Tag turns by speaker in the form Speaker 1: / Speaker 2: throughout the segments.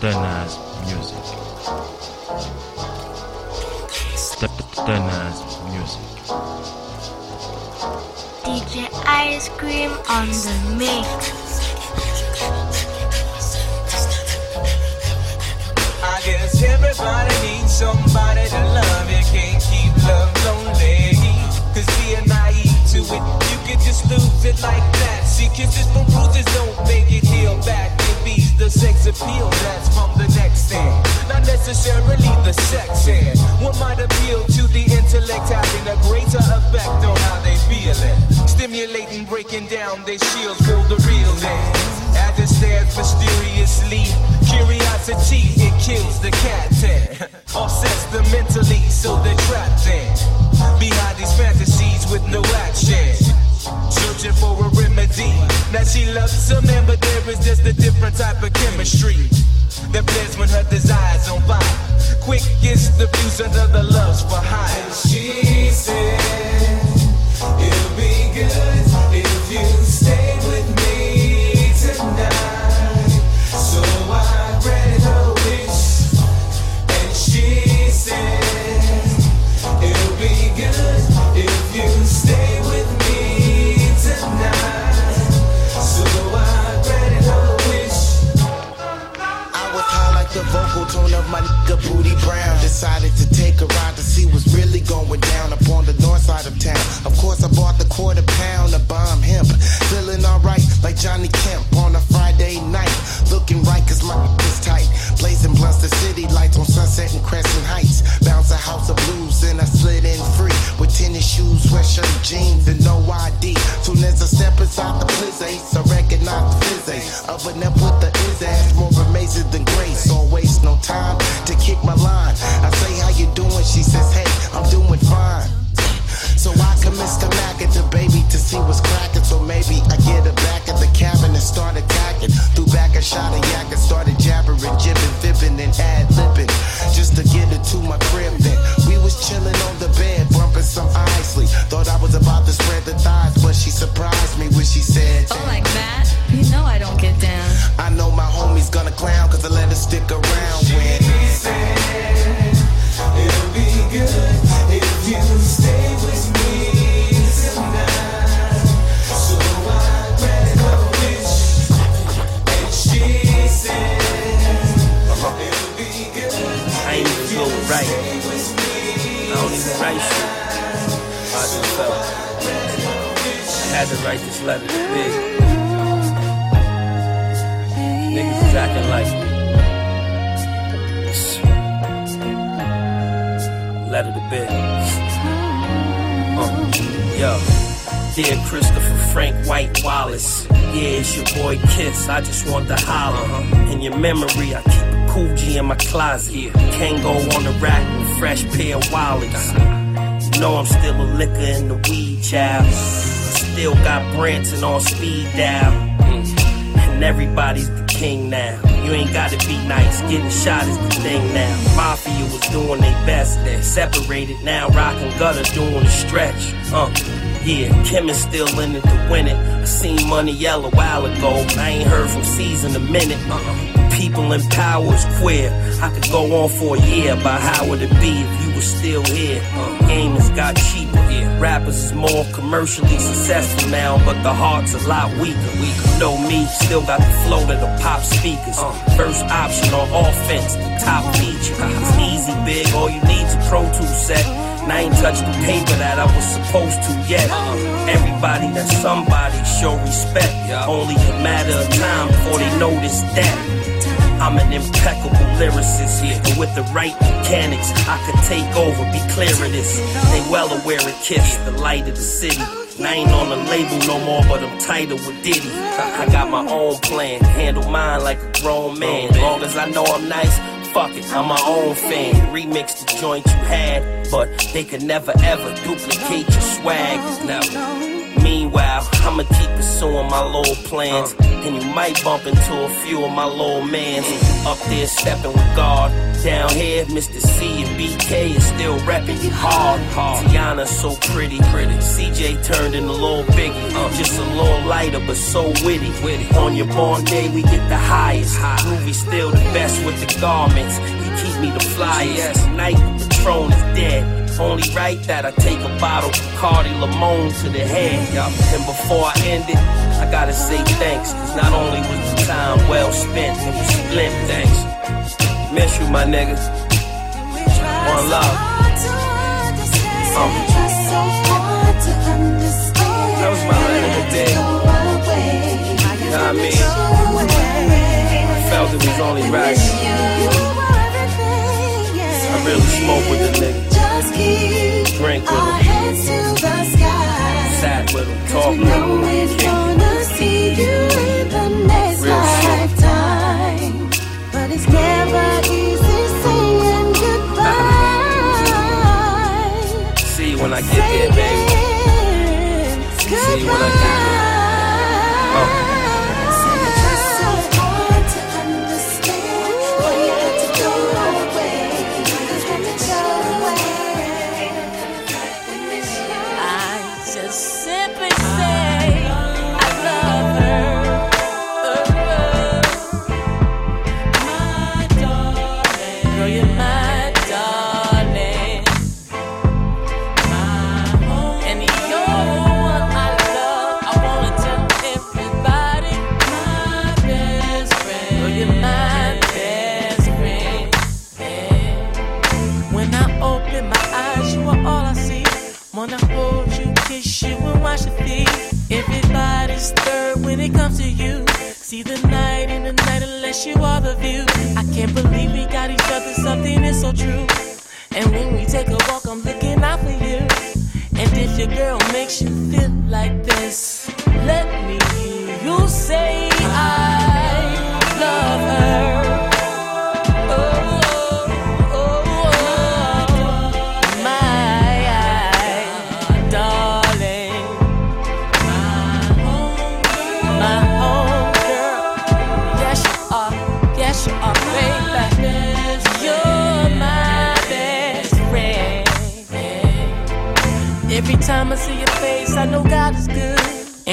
Speaker 1: Denaz music. Denaz music.
Speaker 2: DJ Ice Cream on the mix.
Speaker 3: I guess everybody needs somebody to love. You can't keep love lonely. Cause being naive to it, you can just lose it like that. See, kisses from bruises don't make it heal back. It the sex appeal that's from the next thing. Not necessarily the sex end. What might appeal to the intellect, having a greater effect on how they feeling. Stimulating, breaking down their shields, feel the real thing. As it stands mysteriously, curiosity, it kills the cat and offsets them mentally, so they're trapped in. Behind these fantasies with no action. Searching for a remedy. Now she loves a man, but there is just a different type of chemistry. That plays when her desires on fire. Quick gets the views under the loves hire. She said, It'll be good
Speaker 4: place, I recognize the fizz. Oven up with the is ass, more amazing than grace. Don't waste no time to kick my line. I say, How you doing? She says, Hey, I'm doing fine. So I commenced to mac at the baby to see what's cracking. So maybe I get her back at the cabin and start attacking. Threw back a shot of
Speaker 5: write this letter to Big. Niggas is acting like me. Letter to Big. Uh, yo. Dear Christopher Frank White Wallace. Yeah, it's your boy Kiss. I just want to holler. huh? In your memory, I keep a cool G in my closet. Can't go on the rack with fresh pair of wallies. You know I'm still a liquor in the weed, child. Still got Branson on speed dial. And everybody's the king now. You ain't gotta be nice, getting shot is the thing now. Mafia was doing their best, they separated now. Rock and gutter doing the stretch. Uh, yeah, Kim is still in it to win it. I seen Money Yell a while ago, I ain't heard from in a minute. Uh, people in power is queer. I could go on for a year about how would it be if you were still here. Uh, game has got cheaper. Yeah, rappers is more commercially successful now, but the heart's a lot weaker. Weaker. Know me, still got the flow to the pop speakers. First option on offense, top feature. It's easy, big. All you need's a Pro Tool set. And I ain't touched the paper that I was supposed to yet. Everybody that's somebody show respect. Only a matter of time before they notice that. I'm an impeccable lyricist here, and with the right mechanics, I could take over, be clear of this. They well aware of Kiss, the light of the city. And I ain't on the label no more, but I'm tighter with Diddy. I got my own plan, handle mine like a grown man. Long as I know I'm nice, fuck it, I'm my own fan. Remix the joint you had, but they could never ever duplicate your swag. Never. Wow, I'ma keep pursuing my little plans. And you might bump into a few of my little mans. Up there stepping with God. Down here, Mr. C and BK is still repping hard. hard. Tiana so pretty, pretty. CJ turned in a little biggie. Uh, just a little lighter, but so witty. witty. On your born day, we get the highest. Groovy still the best with the garments. You keep me the flyest. Tonight, Patron is dead. Only right that I take a bottle of Cardi Limon to the head. And before I end it, I gotta say thanks. Cause not only was the time well spent, it was split thanks. Miss you, my nigga. One love. Um, that was my the day. You know I mean? I felt it was only right. I really smoke with the Drink with him. Sat with him. Talk with him.
Speaker 6: gonna see you in the next
Speaker 5: Real shit.
Speaker 6: lifetime. But it's never easy saying goodbye.
Speaker 5: See you when I get there, baby.
Speaker 6: See
Speaker 5: you when I get there.
Speaker 7: Unless you are the view. I can't believe we got each other, something is so true. And when we take a walk, I'm looking out for you. And if your girl makes you feel like this,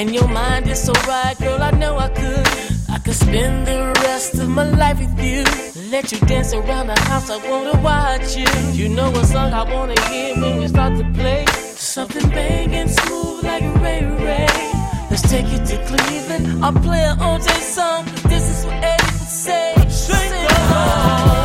Speaker 7: And your mind is so right, girl, I know I could. I could spend the rest of my life with you. Let you dance around the house, I wanna watch you. You know what song I wanna hear when we start to play? Something banging smooth like Ray Ray. Let's take it to Cleveland. I'll play an OJ song. This is what Eddie would say. Sing along.
Speaker 3: Uh-huh.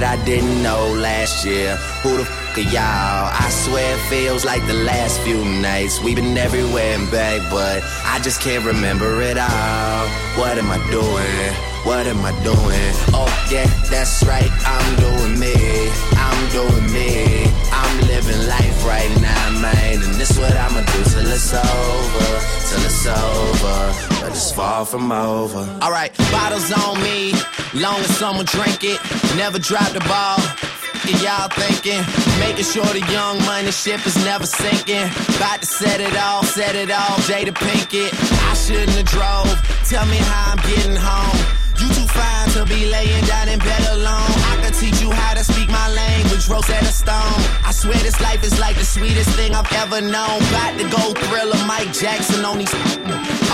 Speaker 3: That
Speaker 8: I didn't know last year. Who the fuck are y'all? I swear it feels like the last few nights. We've been everywhere and back, but I just can't remember it all. What am I doing? What am I doing? Oh, yeah, that's right. I'm doing me. I'm doing me. I'm living life right now, man. And this what I'ma do till it's over. Till it's over. But it's far from over. Alright, bottles on me. Long as someone drink it. Never drop the ball. Y'all thinking, making sure the young money ship is never sinking. About to set it off, set it off, Jada Pinkett. I shouldn't have drove. Tell me how I'm getting home. You too fine to be laying down in bed alone. Rosetta Stone. I swear this life is like the sweetest thing I've ever known. About to go thriller, Mike Jackson on these.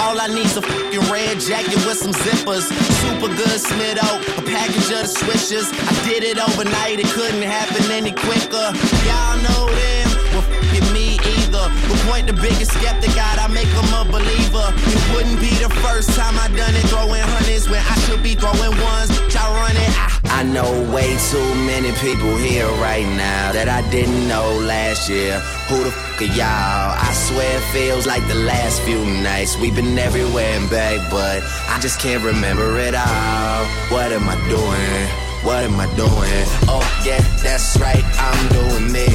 Speaker 8: All I need's a fucking red jacket with some zippers. Super good Smith a package of the swishers. I did it overnight, it couldn't happen any quicker. Y'all know them, well, fucking me either. But point the biggest skeptic out, I make them a believer. It wouldn't be the first time I done it, throwing hundreds when I should be throwing ones. Y'all run it, I, I know way too many people here right now that I didn't know last year. Who the fuck are y'all? I swear it feels like the last few nights. We've been everywhere and back, but I just can't remember it all. What am I doing? What am I doing? Oh, yeah, that's right. I'm doing me.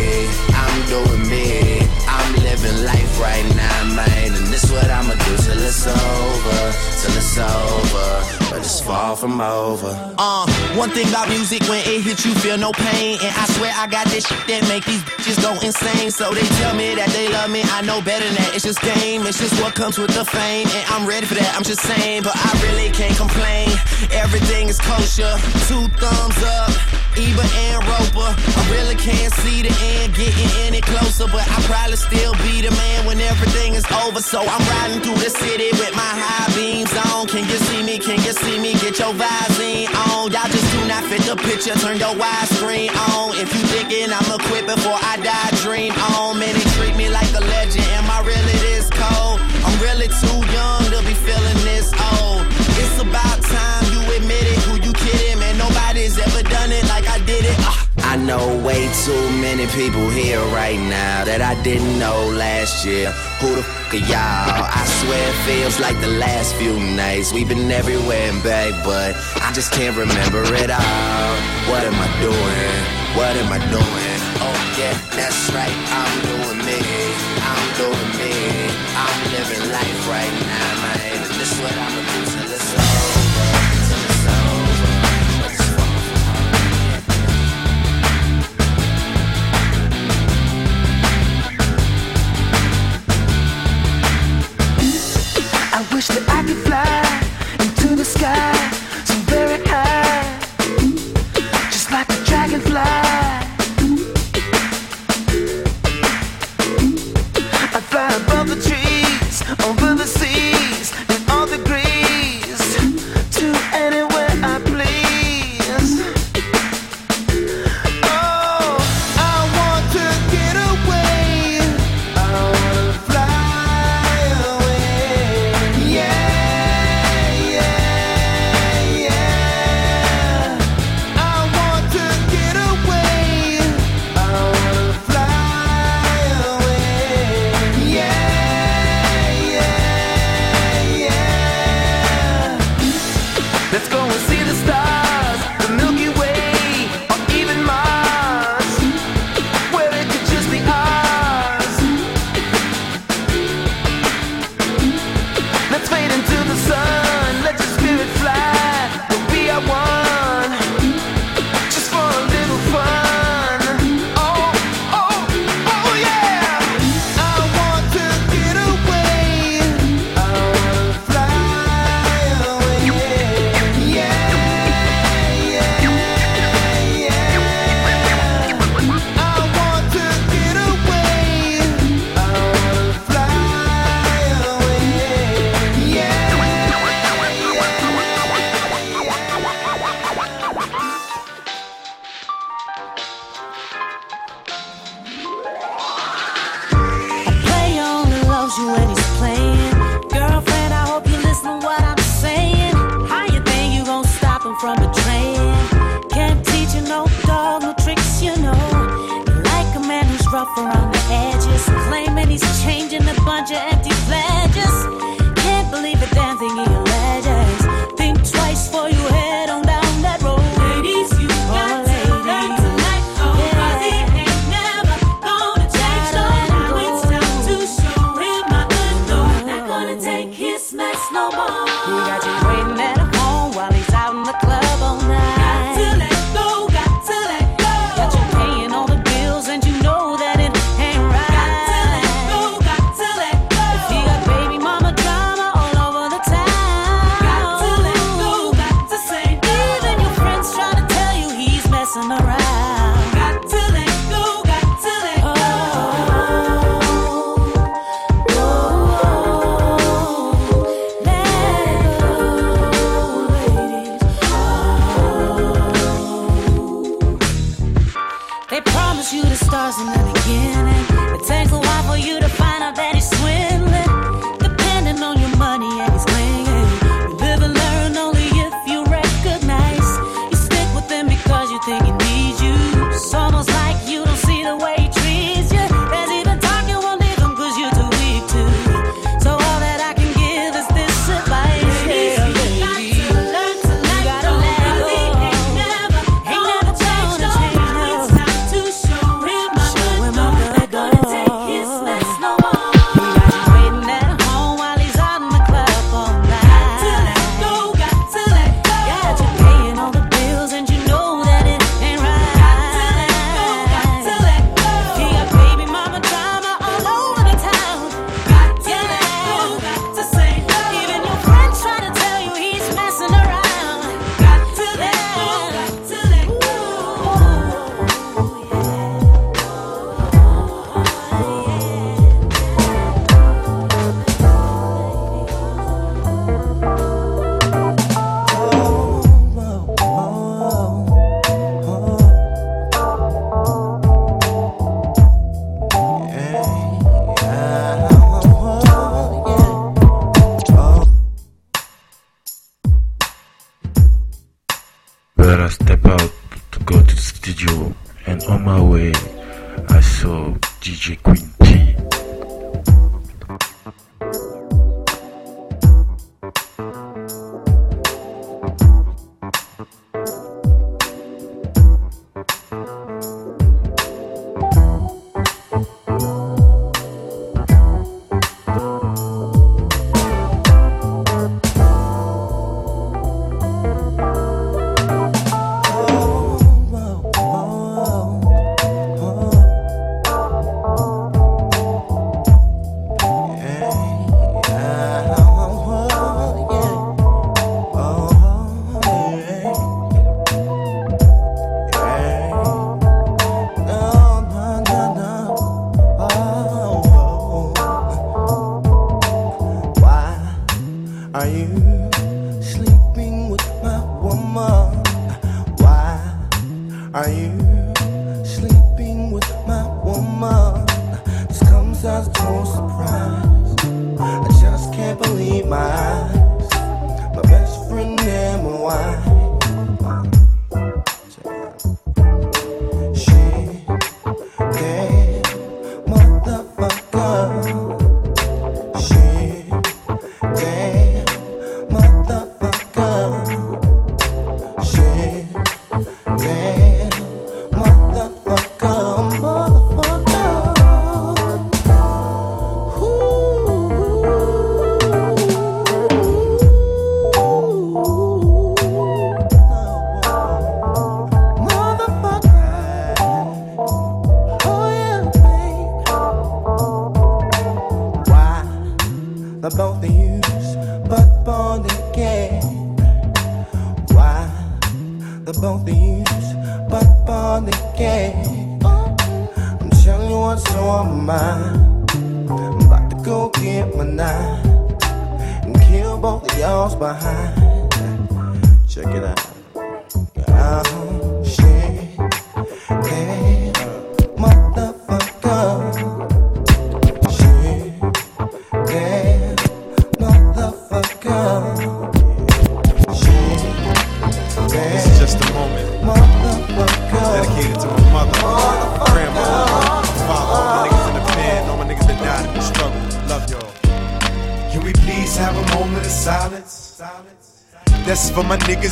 Speaker 8: I'm doing me. Living life right now, man. And this what I'ma do till it's over. Till it's over. But it's far from over. Uh, one thing about music, when it hits you, feel no pain. And I swear I got this shit that make these bitches go insane. So they tell me that they love me. I know better than that. It's just game. It's just what comes with the fame. And I'm ready for that. I'm just saying, but I really can't complain. Everything is kosher. Two thumbs up. Ebert and Roeper. I really can't see the end getting any closer, but I probably still be the man when everything is over. So I'm riding through the city with my high beams on. Can you see me? Can you see me? Get your Visine on. Y'all just do not fit the picture. Turn your widescreen on. If you thinking I'ma quit before I die, dream on. Man, they treat me like a legend. Am I really this cold? I'm really too young to be feeling this old. It's about time you admit it. Did it. Ah. I know way too many people here right now that I didn't know last year. Who the fuck are y'all? I swear it feels like the last few nights. We've been everywhere and back, but I just can't remember it all. What am I doing? What am I doing? Oh yeah, that's right. I'm doing me. I'm doing me. I'm living life right now, man. This what I'ma do till it's over.
Speaker 6: I wish that I could fly into the sky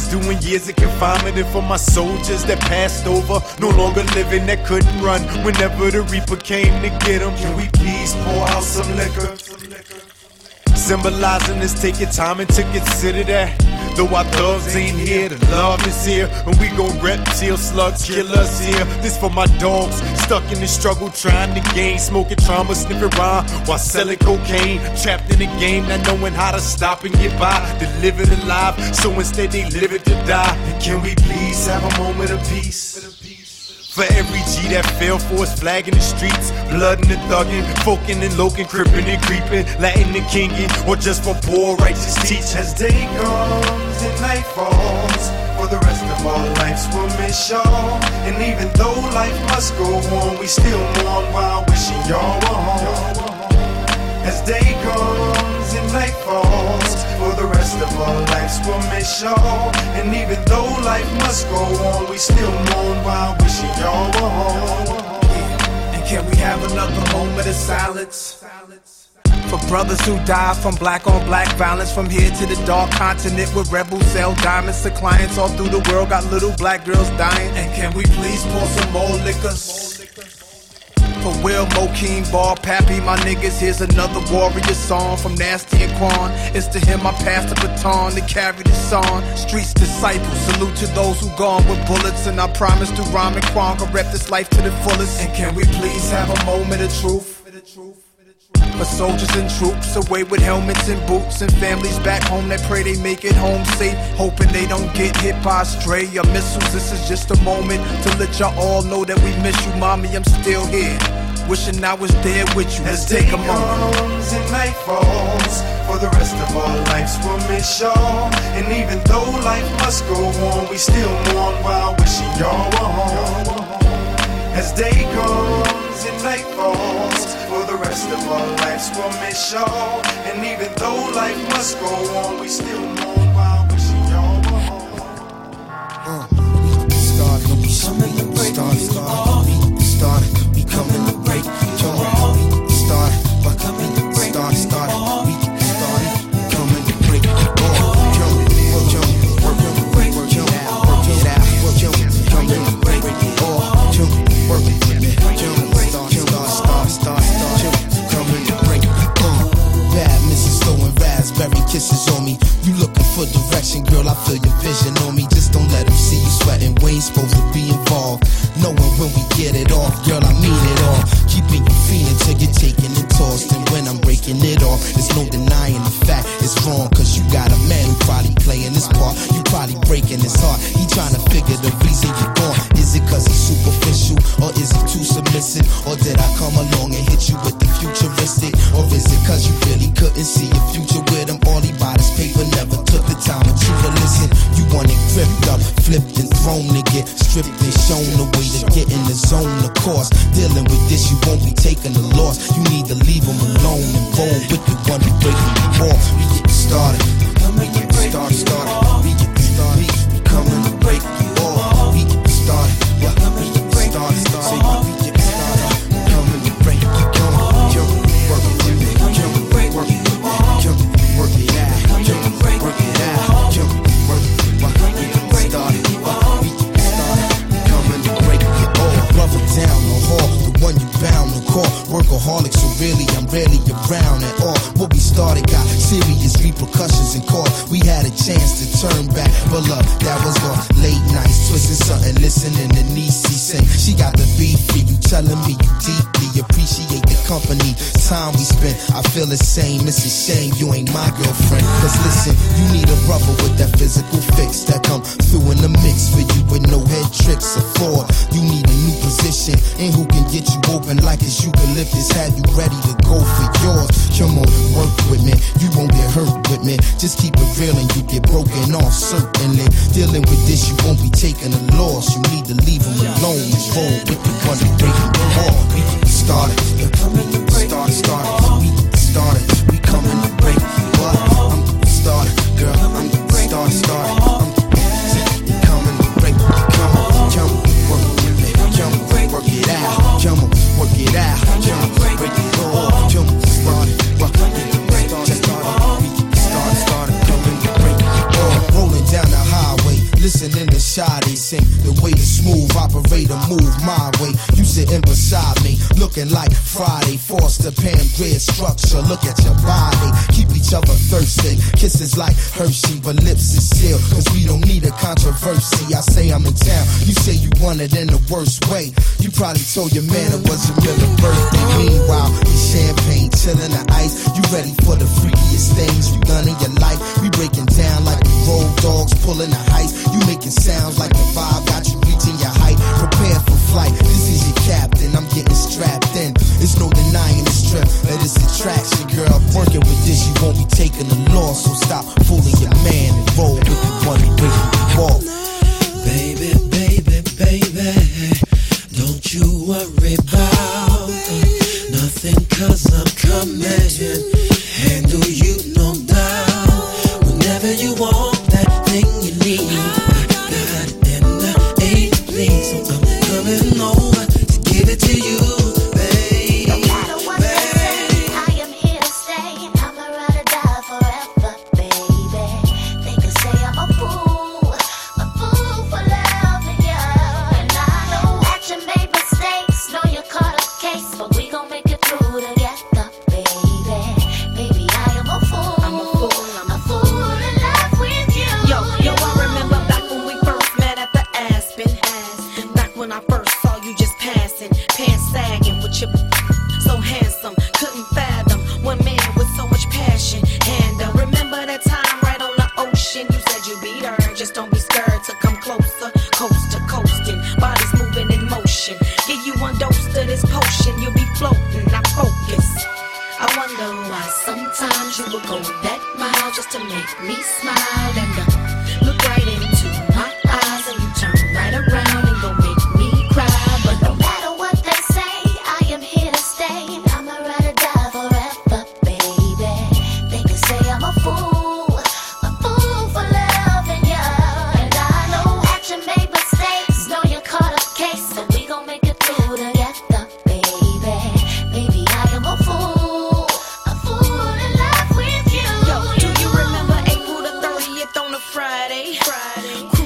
Speaker 9: doing years of confinement for my soldiers that passed over, no longer living, that couldn't run whenever the Reaper came to get them. Can we please pour out some liquor? Symbolizing this, take your time and to consider that. Though our thugs ain't here, the love is here. And we gon' rep till slugs kill us here. This for my dogs, stuck in the struggle, trying to gain. Smoking trauma, sniffing rhyme while selling cocaine. Trapped in a game, not knowing how to stop and get by. To live it alive, so instead they live it to die. Can we please have a moment of peace? For every G that fell for flag in the streets, blood in the thuggin', folkin' and lokin', crippin' and creepin', Latin and kingin', or just for poor righteous teach.
Speaker 10: As day comes and night falls, for the rest of our lives we'll miss y'all. And even though life must go on, we still mourn while wishing y'all were home. As day comes and night falls, for the rest of our lives we'll miss y'all. And even though life must go on, we still mourn while wishing y'all were home.
Speaker 11: And can we have another moment of silence? For brothers who die from black on black violence From here to the dark continent where rebels sell diamonds To clients all through the world got little black girls dying And can we please pour some more liquors? For Will, Mokeem, Ball, Pappy, my niggas, here's another warrior song from Nasty and Quan. It's to him I pass the baton to carry this on. Streets disciples, salute to those who gone with bullets. And I promise to rhyme and Quan, go rep this life to the fullest. And can we please have a moment of truth? For soldiers and troops away with helmets and boots and families back home that pray they make it home safe, hoping they don't get hit by a stray or missiles. This is just a moment to let y'all all know that we miss you, mommy. I'm still here, wishing I was there with you. Let's take a moment.
Speaker 10: comes and night falls, for the rest of our lives we'll miss y'all. And even though life must go on, we still mourn while wishing y'all were home. As day comes and night falls, rest of our lives we'll miss y'all. And even though life must go on, we still while wishing y'all were home.
Speaker 4: Start, no, we coming to break. Start, start, kisses on me. You looking for direction, girl? I feel your vision on me. Just don't let them see you sweating. We ain't supposed to be involved. Knowing when we get it off, girl, I mean it all. Keeping you feeling till you're taking it tossed. And when I'm breaking it off, there's no denying the fact it's wrong. Cause you got a man who probably playing this part. You probably breaking his heart. He trying to figure the reason you're gone. Is it cause he's superficial? Or is he too submissive? Or did I come along and hit you with the futuristic? Or is it cause you really couldn't see your future with him? All he bought his paper, never took time with you to listen. You want it gripped up, flipped and thrown to get stripped and shown the way to get in the zone. Of course, dealing with this, you won't be taking the loss. You need to leave them alone and roll with the one who breaking you off. We get started. We get started, started. We get started. We coming You
Speaker 12: probably
Speaker 13: Friday? Friday.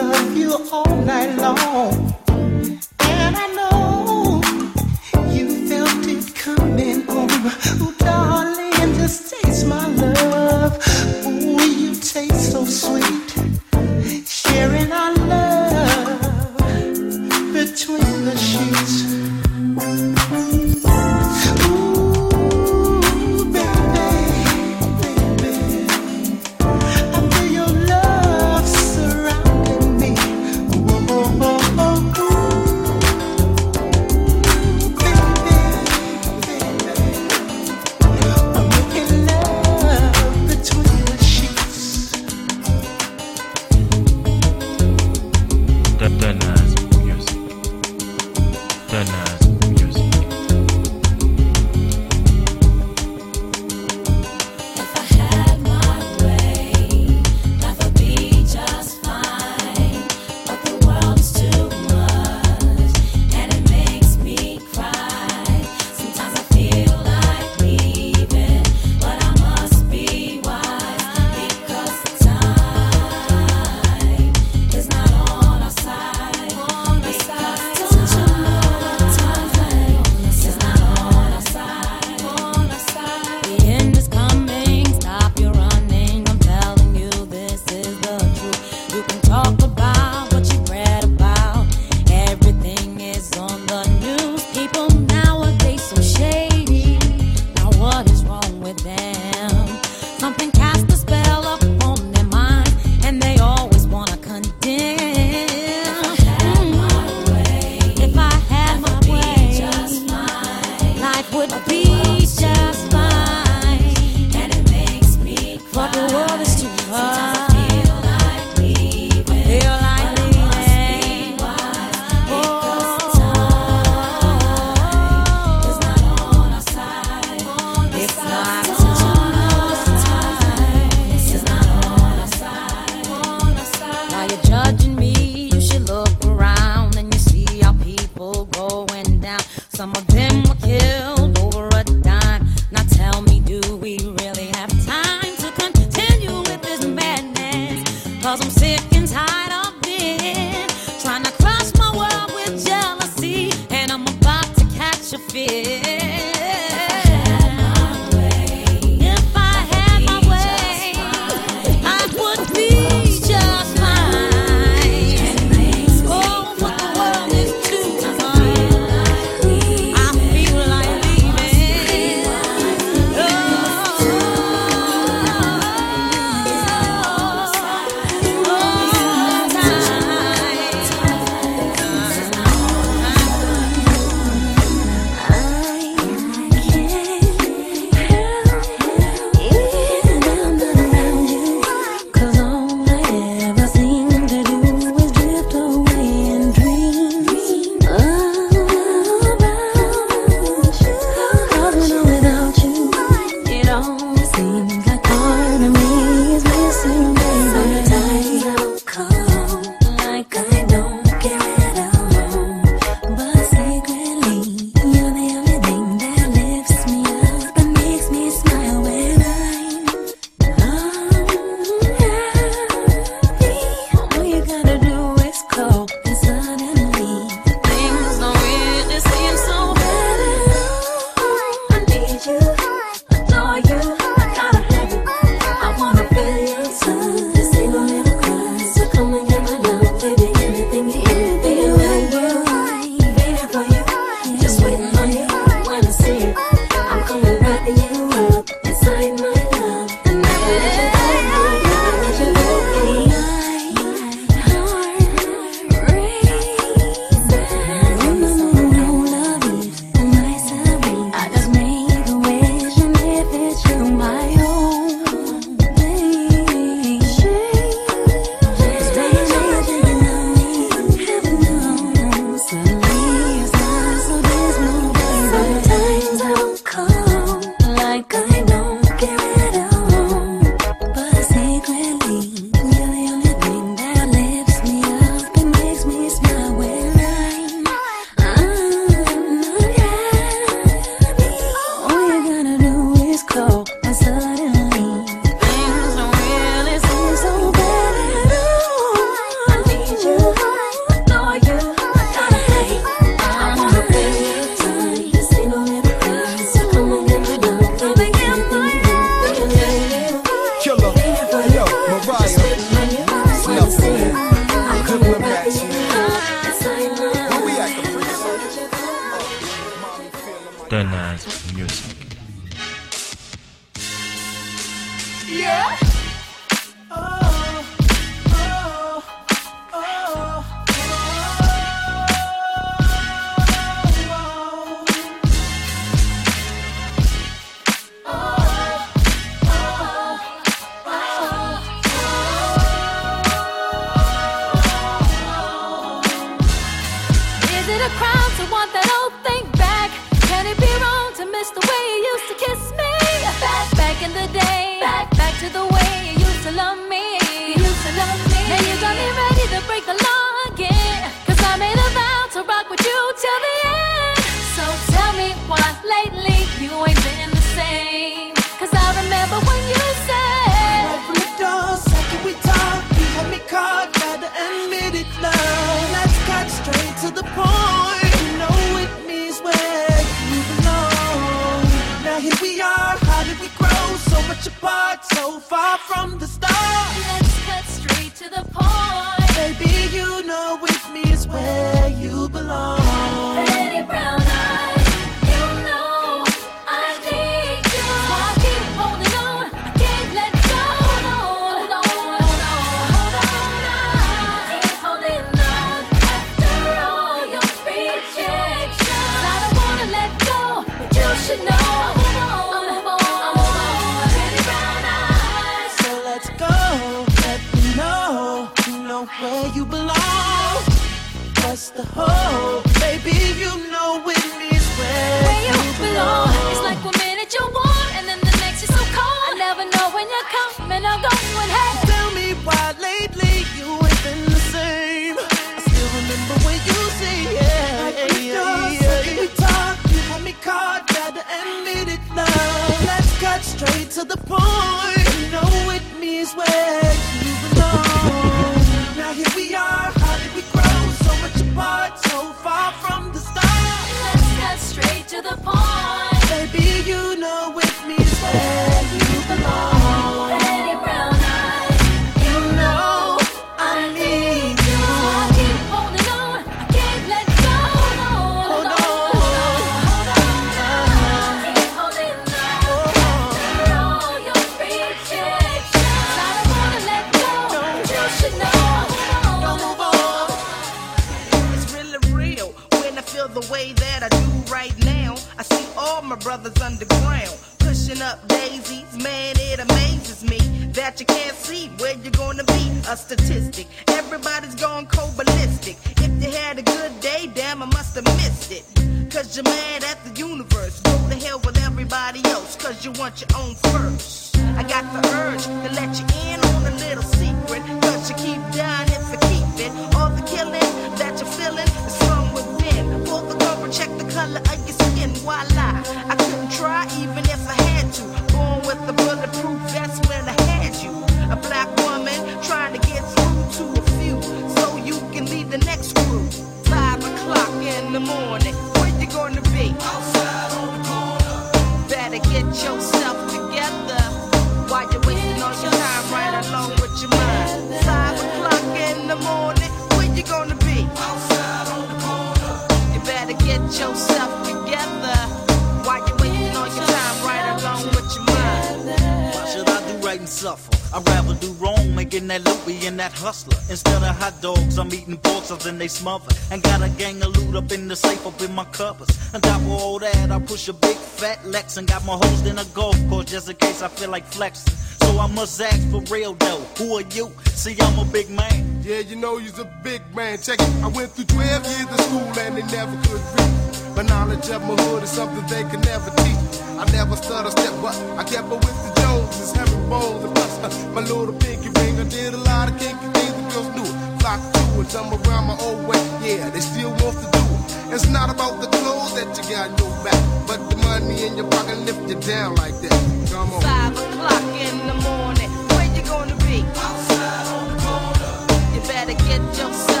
Speaker 14: Suffer? I'd rather do wrong, making that loopy and that hustler. Instead of hot dogs, I'm eating porks and they smother. And got a gang of loot up in the safe, up in my covers. On top of all that, I push a big fat Lex and got my host in a golf course just in case I feel like flexing. So I must ask for real though, who are you? See, I'm a big man.
Speaker 15: Yeah, you know you's a big man. Check it. I went through 12 years of school and they never could read. My knowledge of my hood is something they can never teach. I never stutter step, but I kept up with the Joneses, herringbones and bust. My little pinky ring, I did a lot of kinky things the girls knew. Flock to it, some around my old way. Yeah, they still want to do it. It's not about the clothes that you got in your back, but the money in your pocket lift you down like that. Come on.
Speaker 16: Five o'clock in the morning, where you gonna be? Outside on the corner. You better get yourself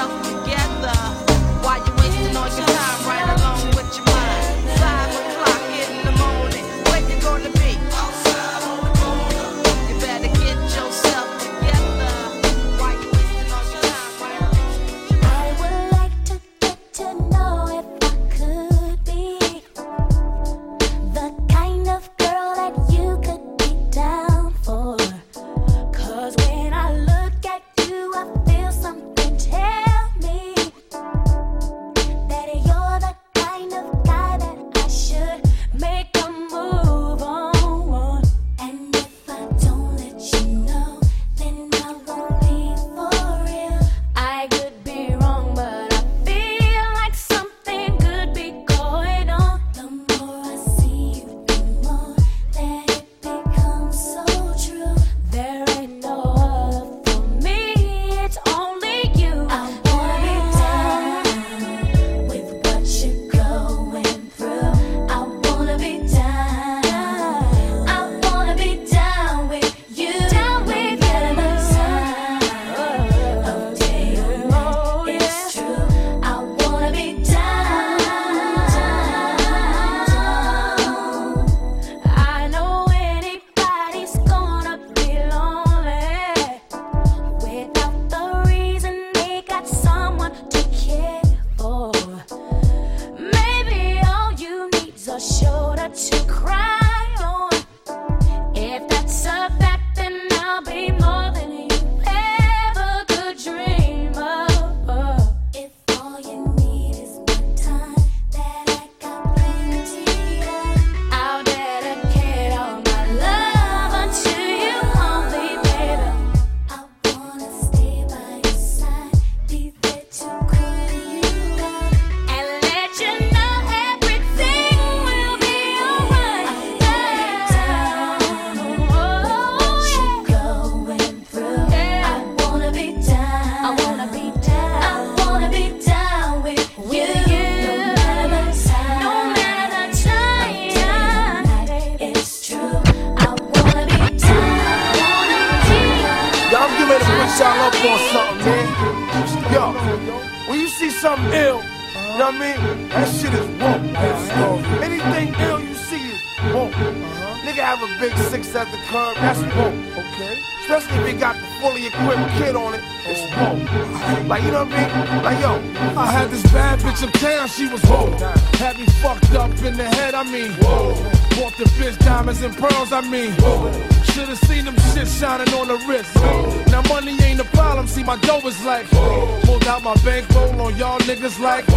Speaker 15: bankroll on y'all niggas like,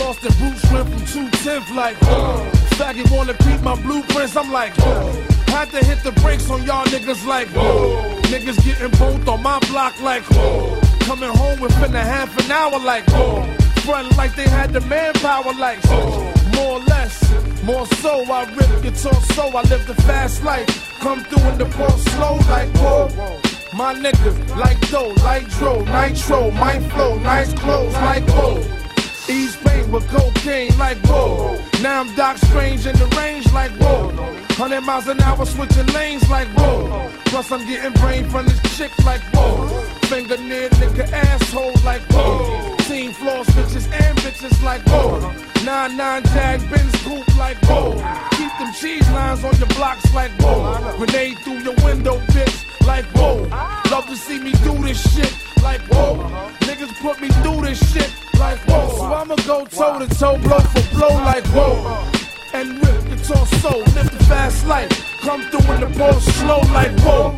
Speaker 15: lost the Bruce went from 210th like, faggot wanna peep my blueprints, I'm like, had to hit the brakes on y'all niggas like, niggas getting both on my block like, coming home within a half an hour like, front like they had the manpower like, more or less, more so I rip guitar so I live the fast life, come through in the ball slow like, whoa. My nigga, like dough, like dro, nitro, my flow, nice clothes, like gold.
Speaker 9: Ease pain with cocaine like whoa. Now I'm Doc Strange in the range like whoa. 100 miles an hour switching lanes like whoa. Plus I'm getting brain from this chick like whoa. Finger near nigga asshole like whoa. Team floor bitches and bitches like whoa. 9-9 Jag Benz coupe like whoa. Keep them cheese lines on your blocks like whoa. Grenade through your window bitch like whoa. Love to see me do this shit like whoa. Niggas put me through this shit like whoa. So I'ma go toe to toe, blow for blow like whoa. And rip the torso, live the fast life. Come through in the ball slow like whoa.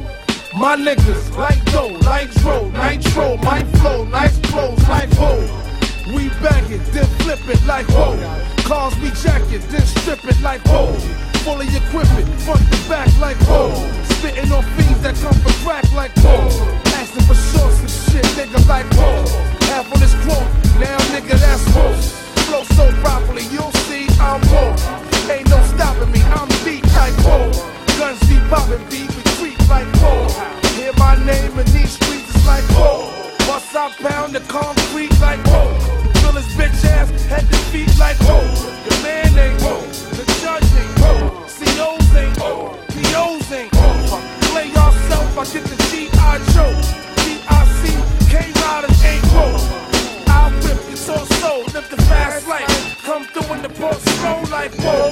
Speaker 9: My niggas like dough, like dro, nitro, my flow, nice clothes like whoa. We bag it, then flip it like whoa. Cars we jack it, then strip it like whoa. Fully equipped, front to back like whoa. Spitting on fiends that come for crack like whoa. Asking for shorts and shit, nigga like whoa. Half on this cloth, now nigga that's whoa. Flow so properly, you'll see I'm whoa. Ain't no stopping me, I'm beat like whoa. Guns be popping, beat retreat like whoa. Hear my name in these streets, it's like whoa. Bust I pound the concrete like whoa. Fill his bitch ass head to feet like whoa. The man ain't whoa. Port slow like whoa.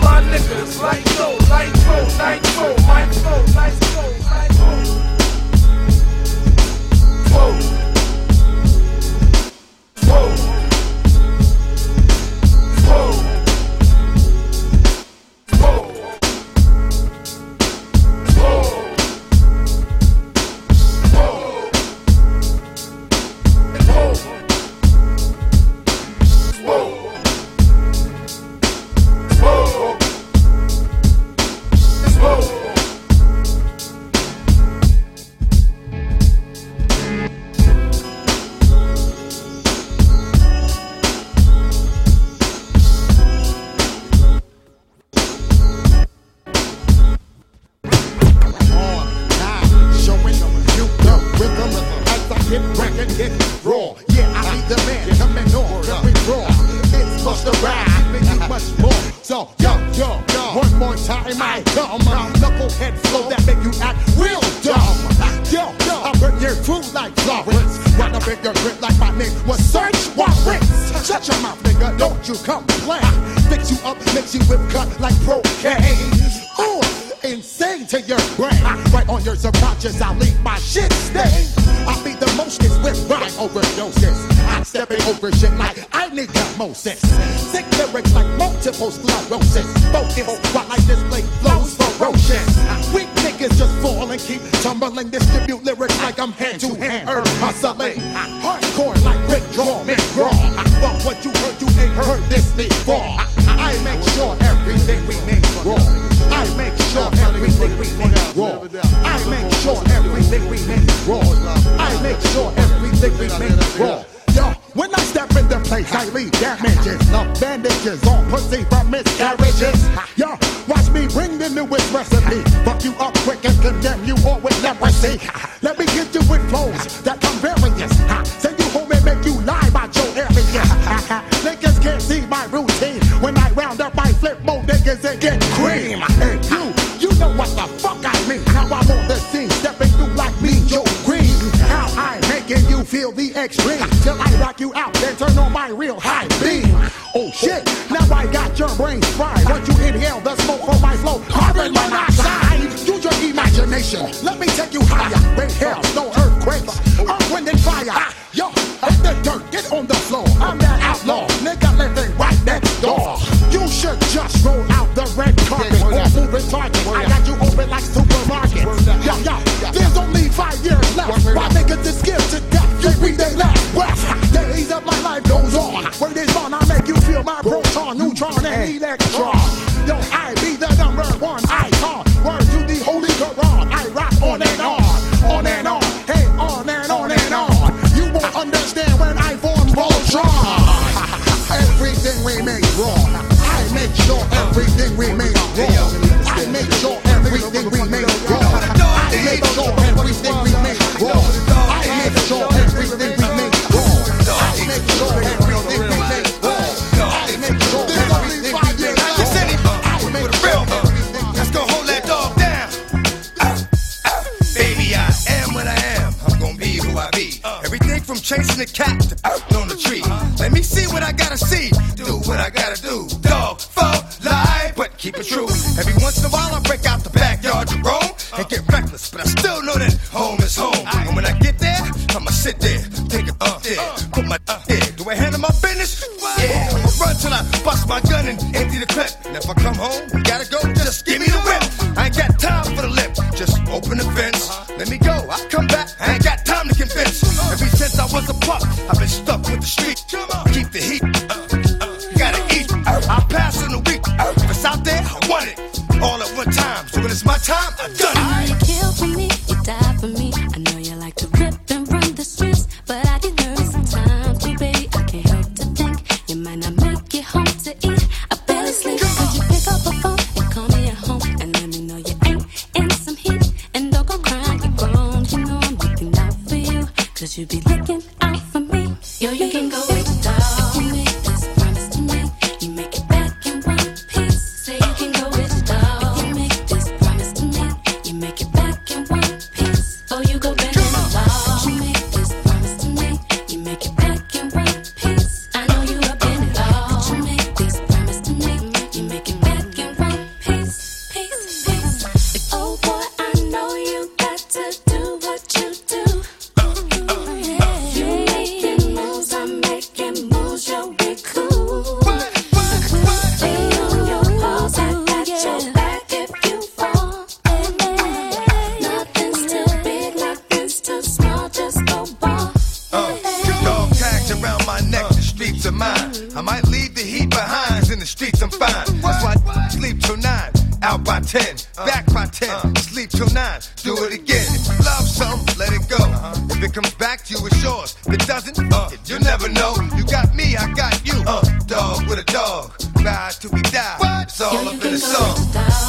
Speaker 9: My niggas like yo, like bro, nitro, my flow, like flow, like whoa.
Speaker 17: Everything make raw. I make sure everything make raw. Yo, when I step in the place, I leave damages. Love bandages on pussy from miscarriages. Yo, watch me bring the newest recipe. Fuck you
Speaker 4: up the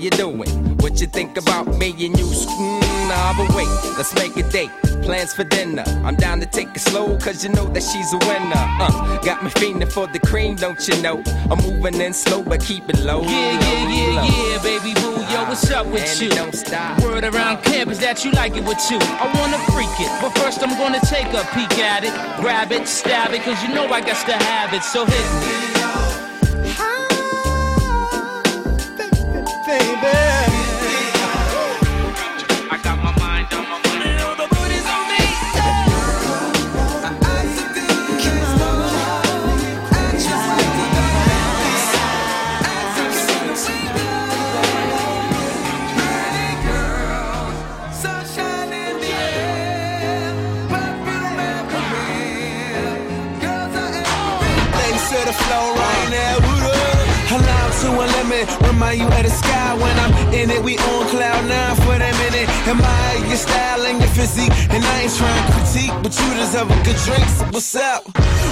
Speaker 4: you
Speaker 18: doing? What you think about me and you? Mm, nah, but wait, let's make a date. Plans for dinner. I'm down to take it slow, cause you know that she's a winner. Uh, got me fiending for the cream, don't you know? I'm moving in slow, but keep it low.
Speaker 19: Yeah, yeah, yeah, yeah, baby boo. Yo, what's up with
Speaker 18: And
Speaker 19: you?
Speaker 18: don't stop.
Speaker 19: Word around campus that you like it with you. I wanna freak it, but first I'm gonna take a peek at it, grab it, stab it, cause you know I got to have it. So hit me. I
Speaker 20: to a limit. Remind you of the sky when I'm in it. We on cloud nine for the minute. Admire your style and your physique. And I ain't trying to critique, but you deserve a good drink. So what's up?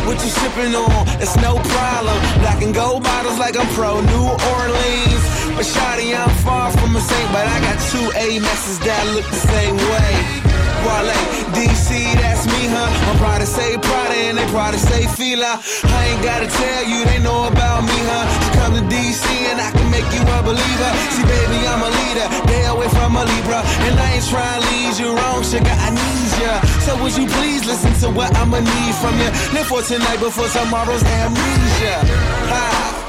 Speaker 20: What you sipping on? It's no problem. Black and gold bottles like I'm pro New Orleans. But shawty, I'm far from a saint, but I got two A messes that look the same way. Wale, DC, that's me, huh? I'm proud to say Prada and they proud to say Fila. I ain't gotta tell you, they know about me, huh? So come to DC and I can make you a believer. See, baby, I'm a leader, they away from a Libra. And I ain't trying to lead you wrong, sugar, I need ya. So would you please listen to what I'ma need from you? Live for tonight before tomorrow's amnesia. Ha.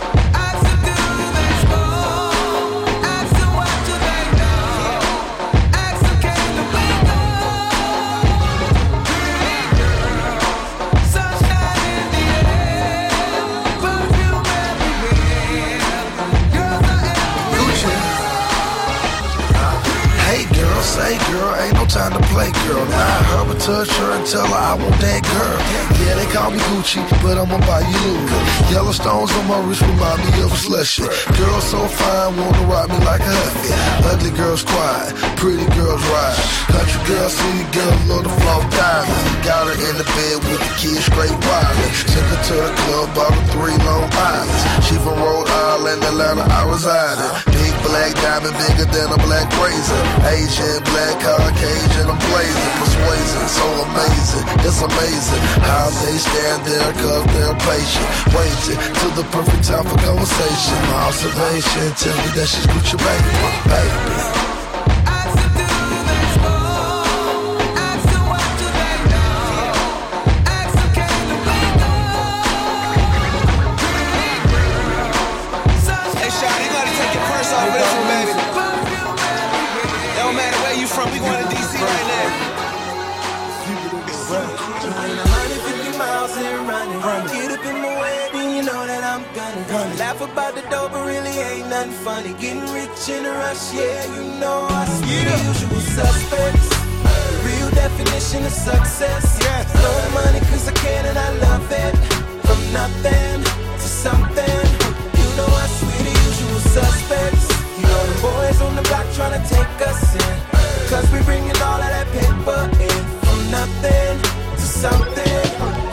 Speaker 21: Ain't no time to play girl. Now I her touch her and tell her I want that girl. Yeah, they call me Gucci, but I'ma buy you Louis. Yellow stones on my wrist remind me of a slushy. Girl so fine, wanna rock me like a huffy. Ugly girls quiet, pretty girls ride. Country girl, city girl, love the flow diamond. Got her in the bed with the kids straight wild. Took her to the club, bought her three Long Islands. She from Rhode Island, Atlanta, I reside in. Big black diamond, bigger than a black razor. Asian, black, Caucasian, I'm blazing, persuasive, so amazing. It's amazing how they stand there, cause they're patient. Waiting till the perfect time for conversation. My observation tell me that she's Gucci baby, baby.
Speaker 22: But really ain't nothing funny. Getting rich in a rush, yeah, you know I see the usual suspects. The real definition of success. Blowing money cause I can and I love it. From nothing to something. You know I see the usual suspects. You know the boys on the block trying to take us in. Cause we bringing all of that paper in. From nothing to something.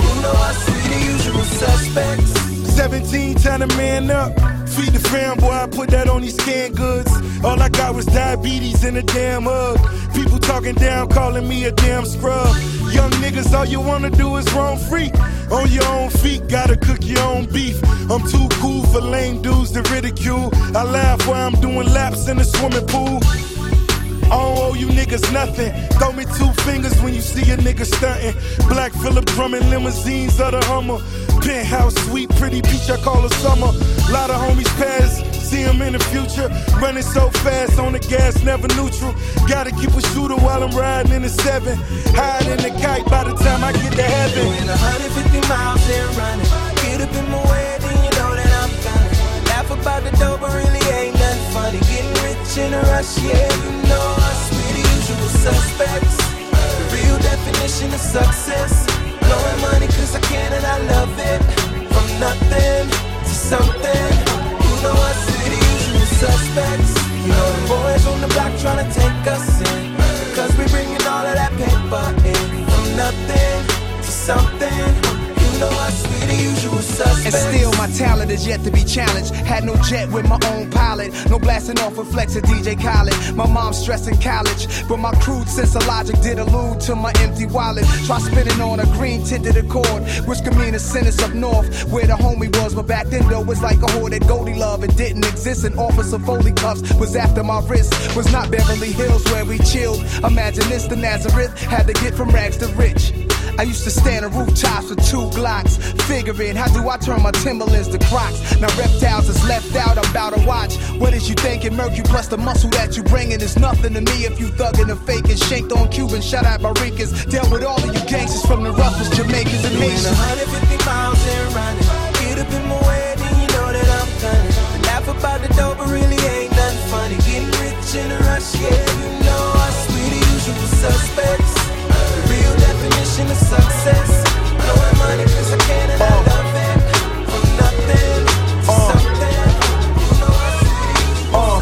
Speaker 22: You know I see the usual suspects.
Speaker 23: 17, time to man up. Feed the fam, boy, I put that on these canned goods. All I got was diabetes and a damn hug. People talking down, calling me a damn scrub. Young niggas, all you wanna do is roam free. On your own feet, gotta cook your own beef. I'm too cool for lame dudes to ridicule. I laugh while I'm doing laps in the swimming pool. I don't owe you niggas nothing. Throw me two fingers when you see a nigga stunting. Black Phillip drumming limousines of the Hummer. Penthouse sweet, pretty peach, I call her summer. Lot of homies future. Running so fast on the gas, never neutral. Gotta keep a shooter while I'm riding in the seven. Hide in the kite by the time I get to heaven.
Speaker 22: Doing 150 miles and running. Get up in my way, then you know that I'm gonna laugh about the dope, but really ain't nothing funny. Getting rich in a rush, yeah, you know I swear the usual suspects. The real definition of success. Blowing money cause I can and I love it. From nothing to something. You know usual suspects. You know the boys on the block trying to take us in. Cause we bringing all of that paper in. From nothing to something.
Speaker 11: And still, my talent is yet to be challenged. Had no jet with my own pilot. No blasting off a flex at DJ Khaled. My mom's stressing college. But my crude sense of logic did allude to my empty wallet. Try spinning on a green tinted accord, which could mean a sentence up north where the homie was. But back then, though, it was like a that Goldie love. It didn't exist. An officer Foley cuffs was after my wrist. Was not Beverly Hills where we chilled. Imagine this, the Nazareth had to get from rags to rich. I used to stand on rooftops with two Glocks, figuring how do I turn my Timberlands to Crocs. Now reptiles is left out, I'm about to watch. What is you thinking? Mercury plus the muscle that you bringing is nothing to me if you thugging and faking. Shanked on Cuban, shut out Maricas. Dealt with all of you gangsters from the roughest Jamaicans and Haitians.
Speaker 24: 150 miles and running. Get up in my way, then you know that I'm gunning. Laugh about the dope, but really ain't nothing funny. Getting rich in a rush, yeah, you know us. We the usual suspects. Definition of success. Money 'cause I can and I uh. love it. From nothing to uh. something. You know us. Uh.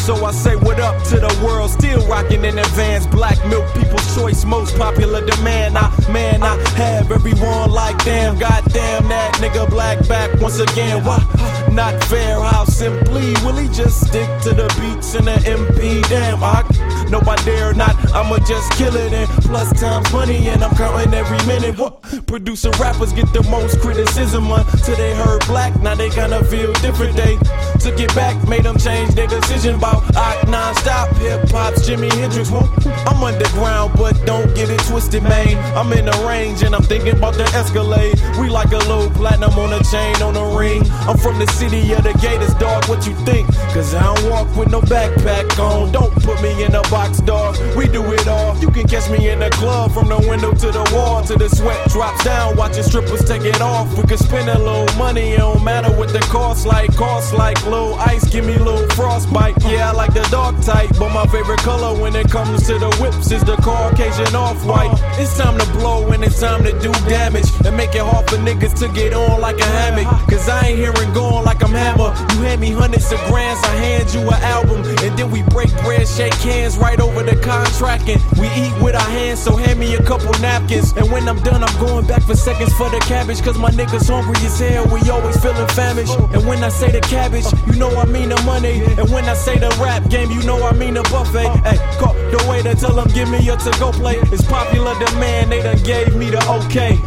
Speaker 22: So I say what up to the world, still rocking in advance. Black milk, people's choice, most popular demand. I, man, I have everyone like damn. Goddamn that nigga black back once again. Why? Not fair, how simply will he just stick to the beats and the MP? Damn, I no, I dare not. I'ma just kill it and plus times money, and I'm counting every minute. What? Producer rappers get the most criticism until they heard black. Now they kinda feel different. They took it back, made them change their decision about Ock non-stop. Hip hop's Jimi Hendrix. Well, I'm underground, but don't get it twisted, man. I'm in the range and I'm thinking about the Escalade. We like a little platinum on a chain on a ring. I'm from the city of the Gators, dog. What you think? Cause I don't walk with no backpack on. Don't put me in a box, dog. We do it all. You can catch me in the club from the window to the wall to the sweat drops down. Watching strippers take it off. We can spend a little money. It don't matter what the cost like. Cost like little ice. Give me little frostbite. Yeah, I like the dark type. But my favorite color when it comes to the whips is the Caucasian off white. It's time to blow and it's time to do damage. And make it hard for niggas to get on like a hammock. Cause I ain't hearing going like I'm hammer. You hand me hundreds of grands, I hand you an album. And then we break bread, shake hands right over the contract. And we eat with our hands, so hand me a couple napkins. And when I'm done, I'm going back for seconds for the cabbage. Cause my niggas hungry as hell, we always feeling famished. And when I say the cabbage, you know I mean the money. And when I say the rap game, you know I mean the buffet. Hey, call the waiter, tell them give me a to go plate. It's popular demand, they done gave me the okay.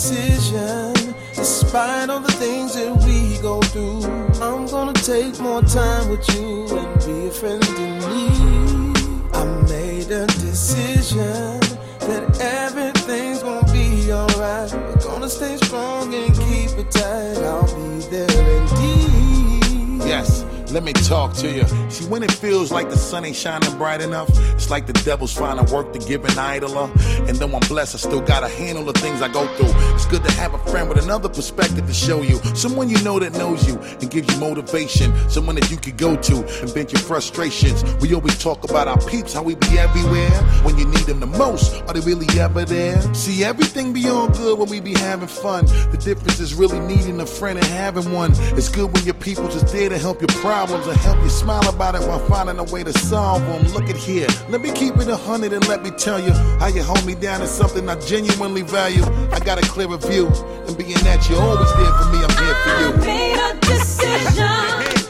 Speaker 24: Decision, despite all the things that we go through. I'm gonna take more time with you and be a friend to me. I made a decision that everything's gonna be alright. We're gonna stay strong and keep it tight. I'll be there indeed.
Speaker 25: Yes, let me talk to you. See, when it feels like the sun ain't shining bright enough, it's like the devil's finding work to give an idler. And though I'm blessed, I still gotta handle the things I go through. It's good to have a friend with another perspective to show you. Someone you know that knows you and gives you motivation. Someone that you could go to and vent your frustrations. We always talk about our peeps, how we be everywhere. When you need them the most, are they really ever there? See, everything be all good when we be having fun. The difference is really needing a friend and having one. It's good when your people just there to help your problems and help you smile about it while finding a way to solve them. Look at here, let me keep it a hundred and let me tell you how you hold me down is something I genuinely value. I got a clearer view, and being that you're always there for me, I'm here for you.
Speaker 16: made a decision.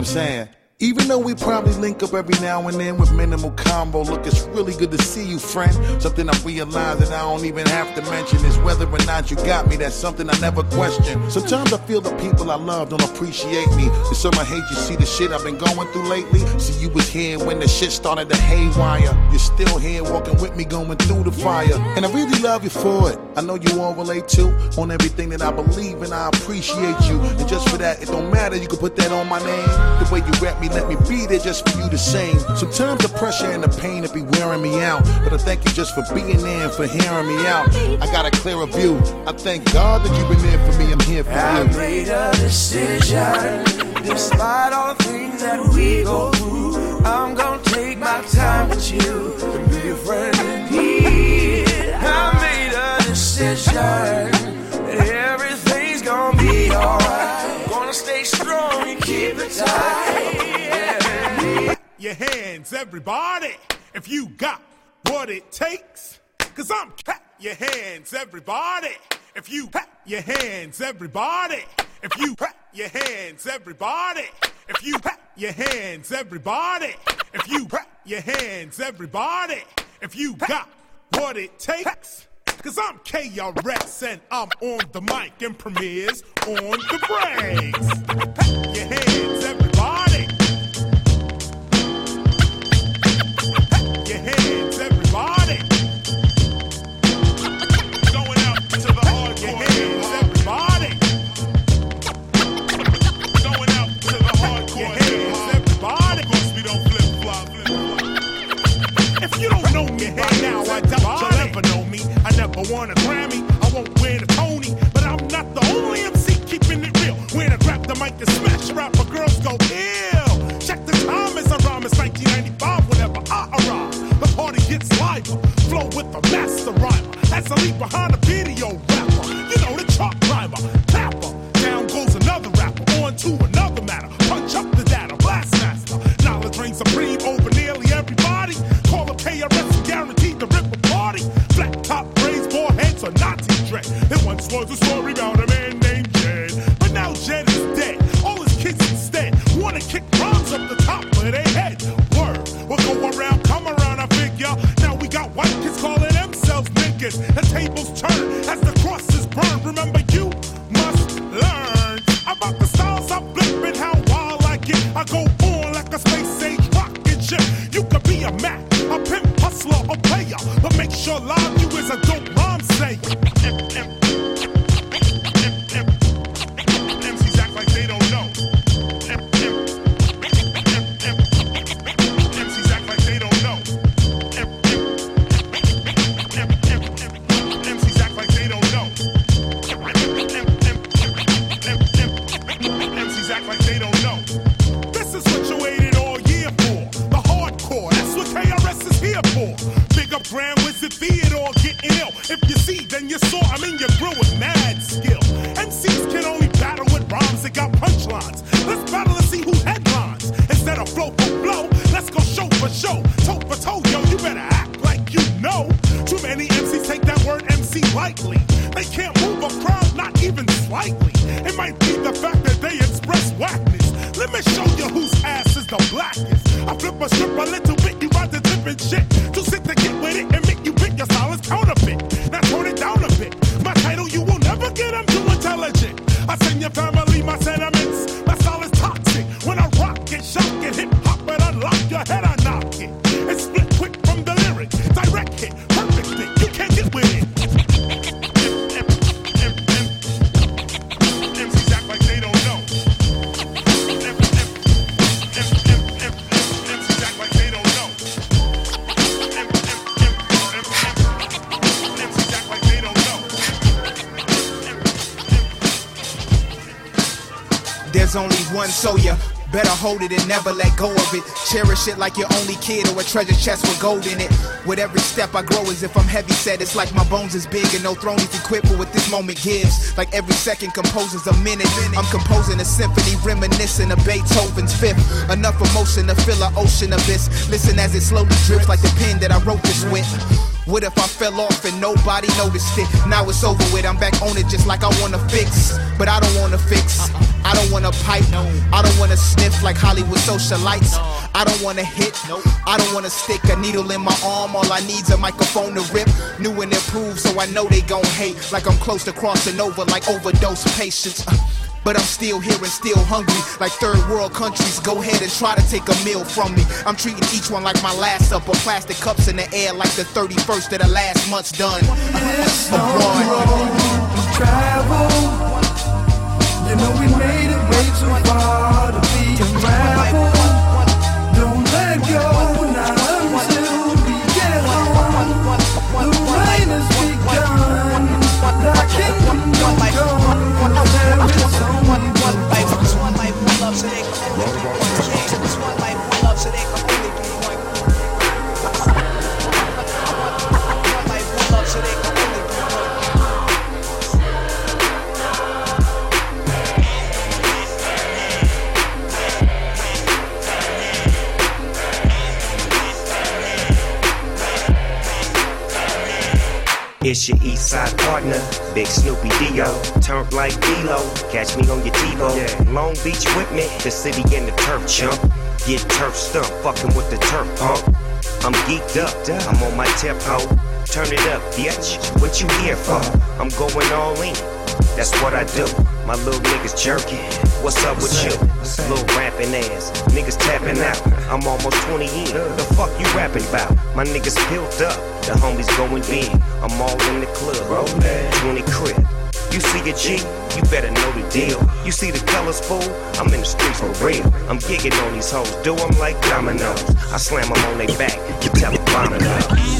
Speaker 16: I'm
Speaker 25: saying, even though we probably link up every now and then with minimal combo. Look, it's really good to see you, friend. Something I realize that I don't even have to mention is whether or not you got me. That's something I never question. Sometimes I feel the people I love don't appreciate me. And some I hate you see the shit I've been going through lately. See, you was here when the shit started to haywire. You're still here walking with me going through the fire. And I really love you for it. I know you all relate to on everything that I believe and I appreciate you. And just for that, it don't matter. You can put that on my name. The way you rap me, let me be there just for you the same. Sometimes the pressure and the pain it be wearing me out. But I thank you just for being there and for hearing me out. I got a clearer view. I thank God that you've been there for me. I'm here for
Speaker 22: I
Speaker 25: you.
Speaker 22: made a decision. Despite all the things that we go through, I'm gonna take my time with you and be a friend indeed. I made a decision that everything's gonna be alright. Gonna stay strong and keep it tight.
Speaker 26: Your hands, everybody, if you got what it takes. Cause I'm clap your hands, everybody. If you clap your hands, everybody. If you clap your hands, everybody. If you clap your hands, everybody. If you clap your hands, everybody. If you got what it takes. Cause I'm KRS and I'm on the mic and Premier's on the breaks. Clap your hands, I won a Grammy, I won't win a Tony, but I'm not the only MC keeping it real. When I grab the mic and smash rapper, girls go ill. Check the time as I rhyme, it's 1995 whenever I arrive. The party gets liver, flow with the master rhymer. As I leave behind a video Was a story about a man named Jed. But now Jed is dead. All his kids instead wanna kick rhymes
Speaker 9: hold it and never let go of it. Cherish it like your only kid or a treasure chest with gold in it. With every step I grow, as if I'm heavy set, it's like my bones is big and no throne is equipped for what this moment gives. Like every second composes a minute. I'm composing a symphony reminiscent of Beethoven's fifth. Enough emotion to fill an ocean abyss. Listen as it slowly drips like the pen that I wrote this with. What if I fell off and nobody noticed it? Now it's over with, I'm back on it just like I wanna fix. But I don't wanna fix. I
Speaker 27: don't wanna pipe. I don't wanna sniff like Hollywood socialites. I don't wanna hit. I don't wanna stick a needle in my arm. All I need's a microphone to rip. New and improved, so I know they gon' hate. Like I'm close to crossing over, like overdose patients. Uh, But I'm still here and still hungry, like third world countries. Go ahead and try to take a meal from me. I'm treating each one like my last supper. Plastic cups in the air, like the 31st of the last month's done.
Speaker 28: Travel. You know we made way too far to be unraveled. It's
Speaker 29: your east side partner, Big Snoopy Dio. Turf like D-Lo, catch me on your TiVo. Long Beach with me, the city in the turf chump. Get turf stumped, fucking with the turf pump. I'm geeked up, I'm on my tempo. Turn it up, bitch. What you here for? I'm going all in. That's what I do. My little niggas jerking. What's up with you? Little rapping ass. Niggas tapping out. I'm almost 20 in. The fuck you rapping about? My niggas built up. The homies going big. I'm all in the club. 20 crib. You see a G, you better know the deal. You see the colors, fool? I'm in the streets for real. I'm gigging on these hoes, do 'em like dominoes. I slam 'em on their back, you tell
Speaker 23: tell 'em
Speaker 30: vomit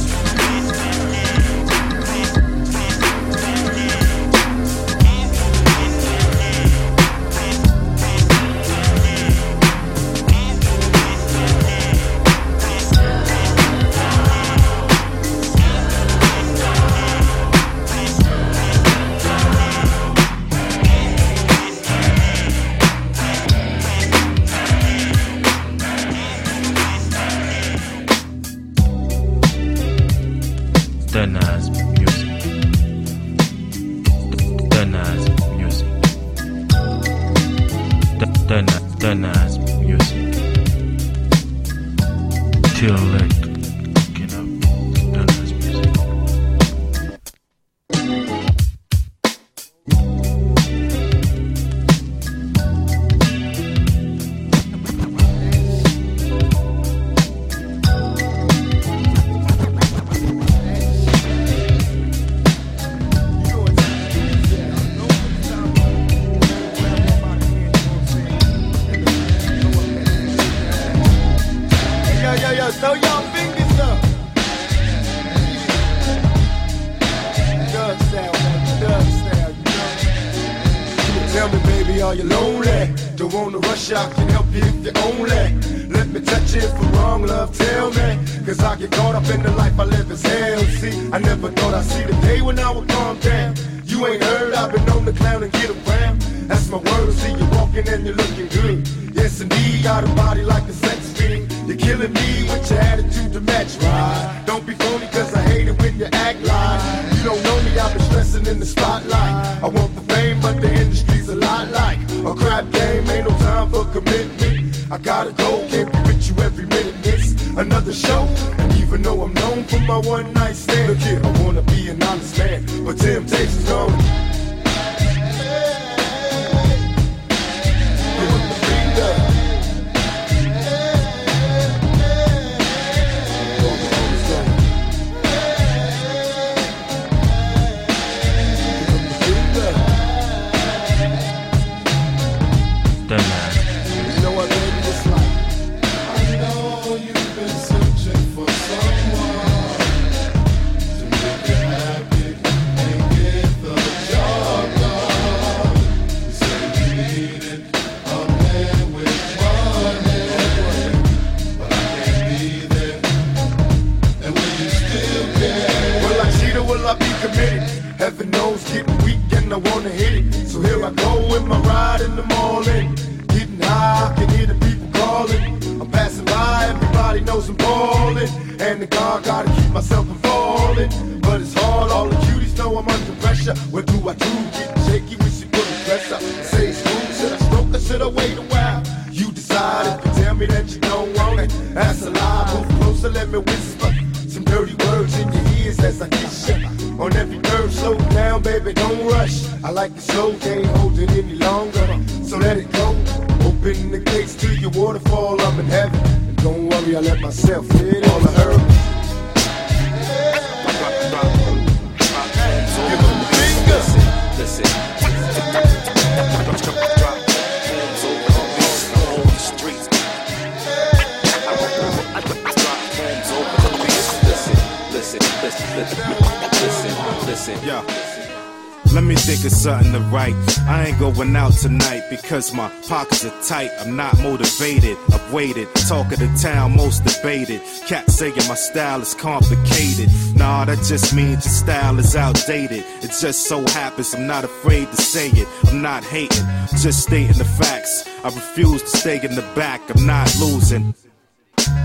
Speaker 30: think of something to write. I ain't going out tonight because my pockets are tight. I'm not motivated. I've waited. Talk of the town, most debated. Cats saying my style is complicated. Nah, that just means your style is outdated. It just so happens I'm not afraid to say it. I'm not hating, just stating the facts. I refuse to stay in the back. I'm not losing.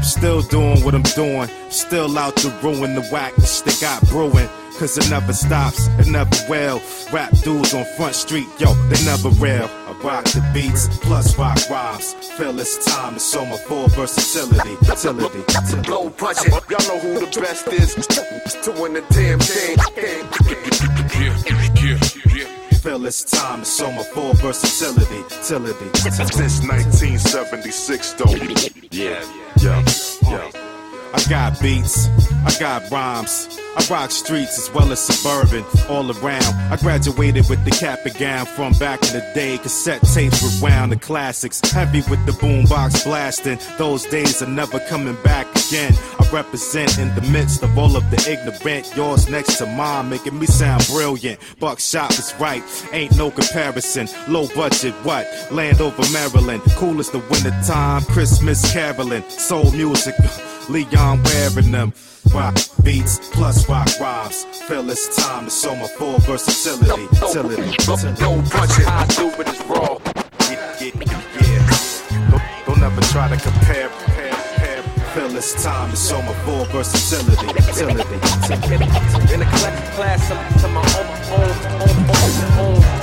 Speaker 30: Still doing what I'm doing. Still out to ruin the whackness they got brewing. Cause it never stops, it never will. Rap dudes on Front Street, yo, they never real. I rock the beats, plus rock rhymes. Feel it's time to show my full versatility. Utility, utility.
Speaker 31: Low budget, y'all know who the best is to win the damn thing.
Speaker 30: Feel it's time to show my full versatility. Utility.
Speaker 31: Since 1976, though.
Speaker 30: Yeah, yeah, yeah. Uh, I got beats, I got rhymes. I rock streets as well as suburban, all around. I graduated with the cap and gown from back in the day. Cassette tapes rewound the classics, heavy with the boombox blasting. Those days are never coming back again. I represent in the midst of all of the ignorant. Yours next to mine, making me sound brilliant. Buckshot is right, ain't no comparison. Low budget, what? Landover Maryland, cool as the winter time. Christmas caroling, soul music. Leon wearing them. Rock beats plus rock rhymes. Feel it's time to show my full versatility. Utility.
Speaker 31: No budget, I do it is raw.
Speaker 30: Yeah, yeah, yeah. Don't, don't ever try to compare. compare, compare. Feel it's time to show my full versatility. Utility. Utility.
Speaker 32: In a class, class to, to my own, own, own, own, own.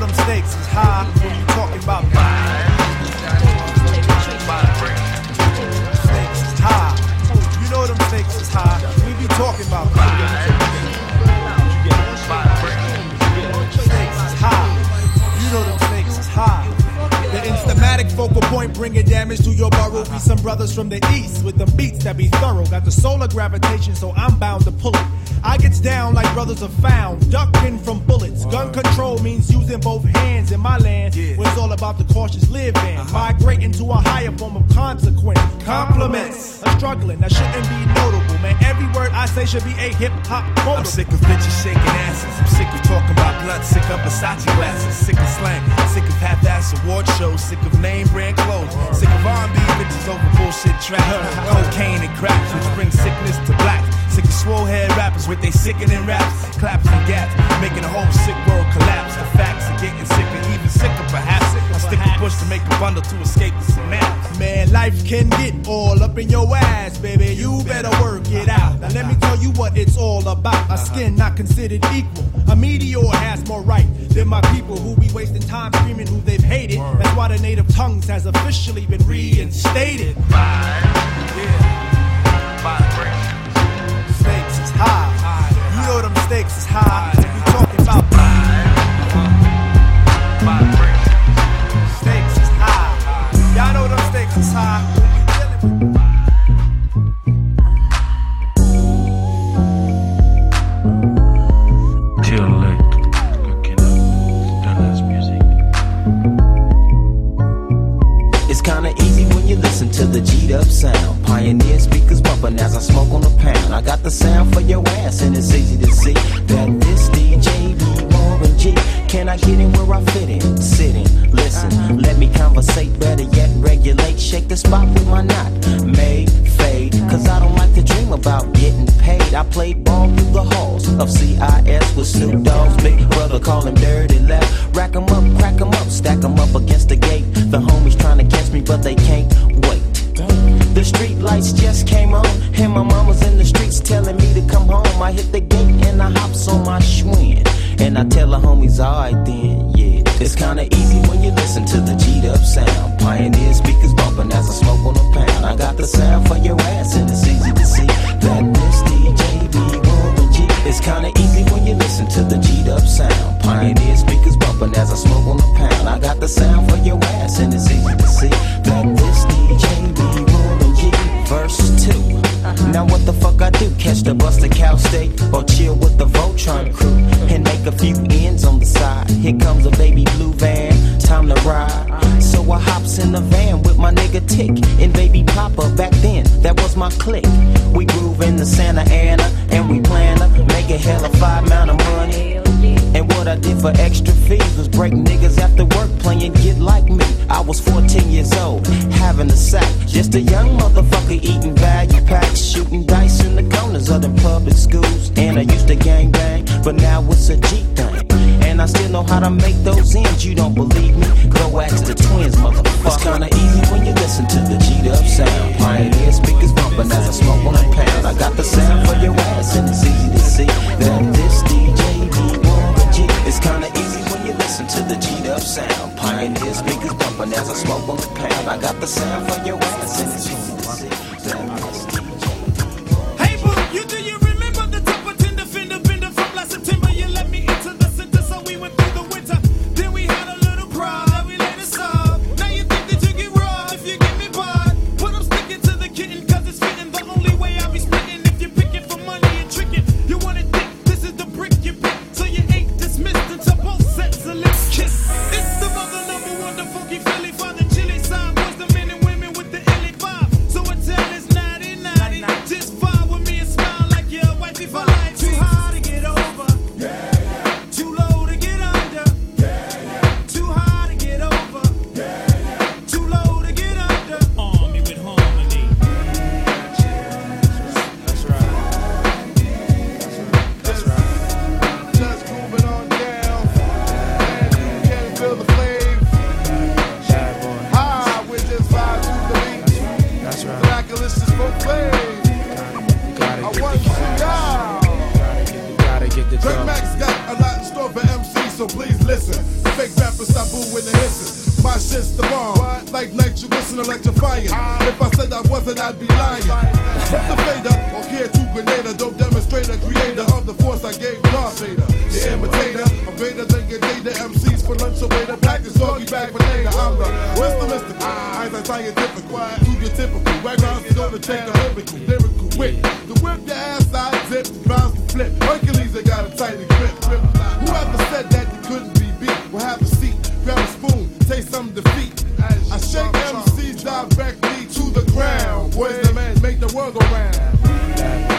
Speaker 9: Know them stakes is high when you talking about focal point bringing damage to your burrow. Be uh-huh. some brothers from the east with the beats that be thorough. Got the solar gravitation, so I'm bound to pull it. I gets down like brothers are found, ducking from bullets. Gun control means using both hands in my land. Where it's all about the cautious living, uh-huh. migrating to a higher form of consequence. Compliments, a struggling that shouldn't be notable, man. Every word I say should be a hip hop quote.
Speaker 33: I'm sick of bitches shaking asses. I'm sick of talking about blunt, sick of Versace glasses, sick of slang, sick of half-ass award shows, sick of brand clothes, sick of R&B bitches over bullshit tracks, cocaine and cracks, which bring sickness to black. Sick of swole head rappers with they sickening raps, claps and gaps, making the whole sick world collapse. The facts are getting sicker, even sicker perhaps. I stick a bush to make a bundle to escape the synapse.
Speaker 9: Man, life can get all up in your ass, baby. You better work it out. Now let me tell you what it's all about. A skin not considered equal. A meteor has more right than my people who be wasting time screaming who they've hated. That's why the native tongues has officially been reinstated. Yeah. Stakes is high. You know them stakes is high.
Speaker 34: The G'd up sound. Go
Speaker 17: round.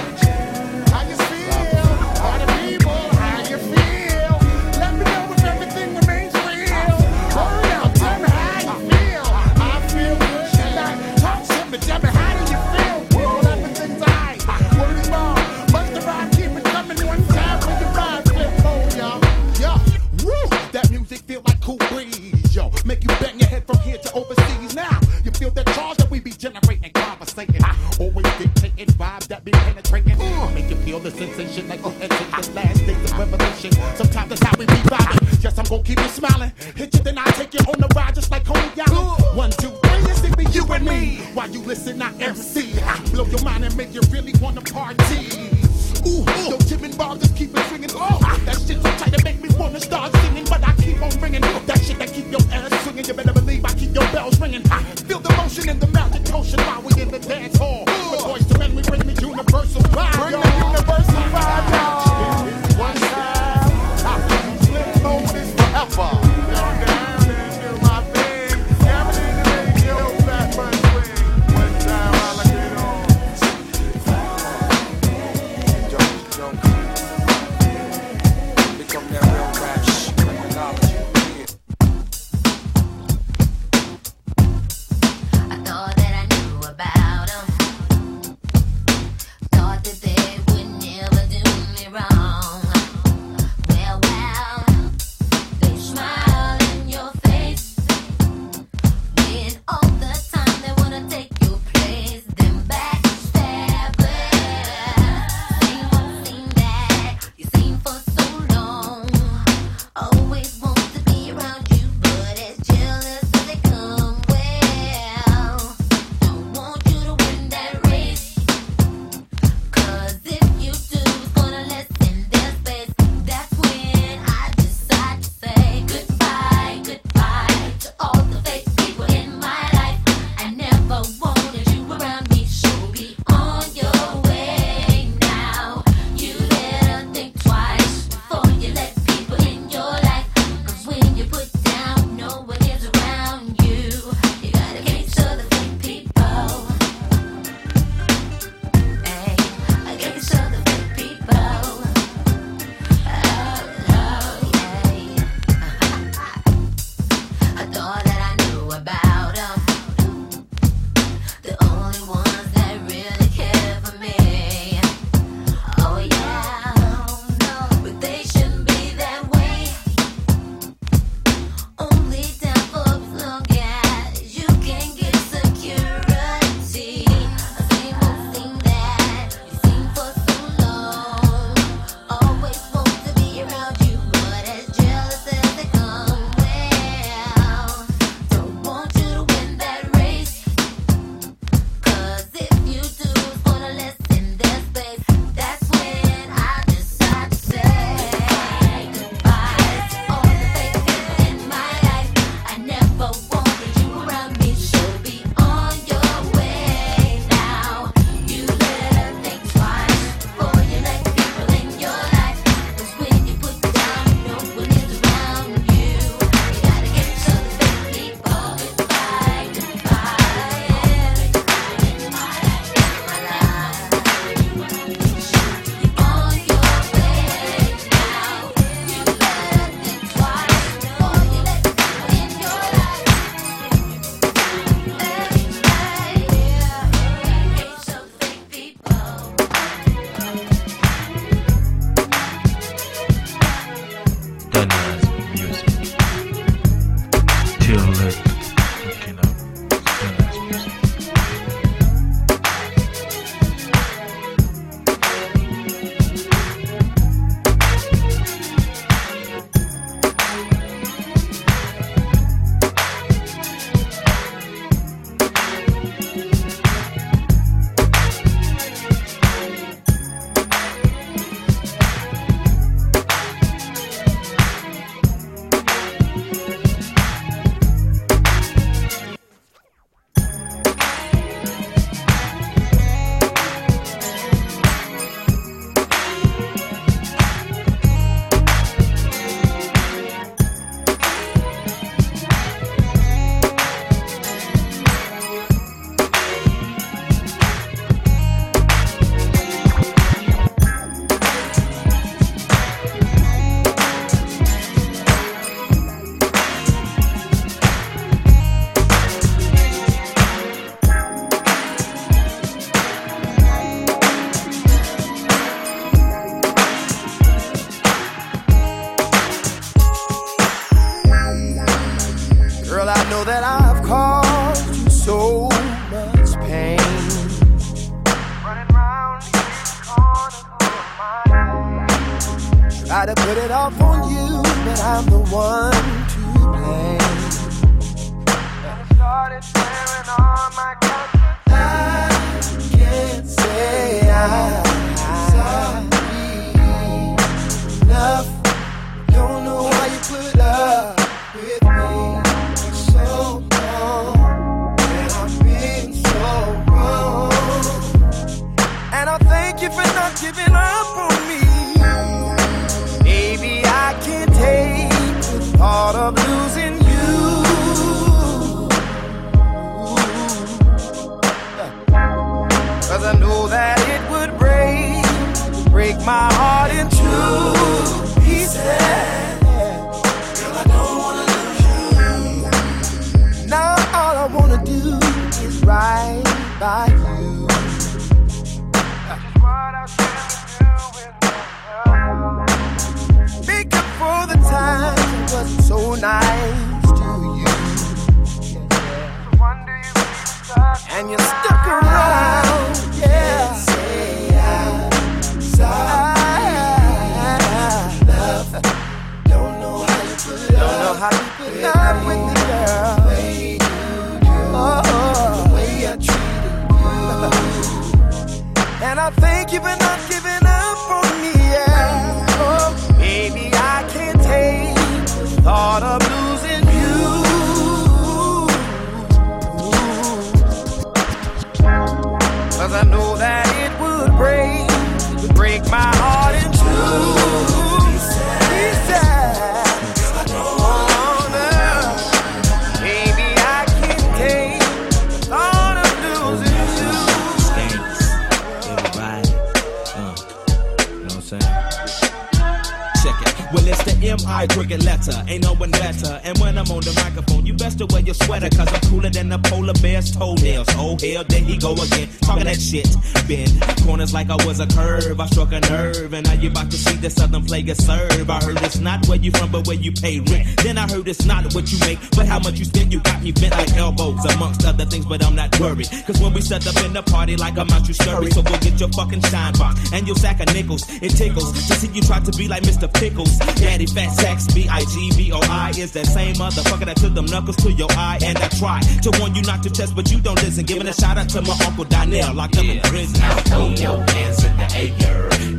Speaker 30: Where you from, but where you pay rent. Then I heard it's not what you make, but how much you spend. You got me bent like elbows, amongst other things, but I'm not worried. Cause when we set up in the party like I'm out, you scurry. So go get your fucking shine box and your sack of nickels. It tickles to see you try to be like Mr. Pickles. Daddy Fat Sacks, B I G B O I is that same motherfucker that took them knuckles to your eye. And I try to warn you not to test, but you don't listen. Giving a shout out to my uncle Donnell, locked up in prison.
Speaker 35: Now throw your hands in the air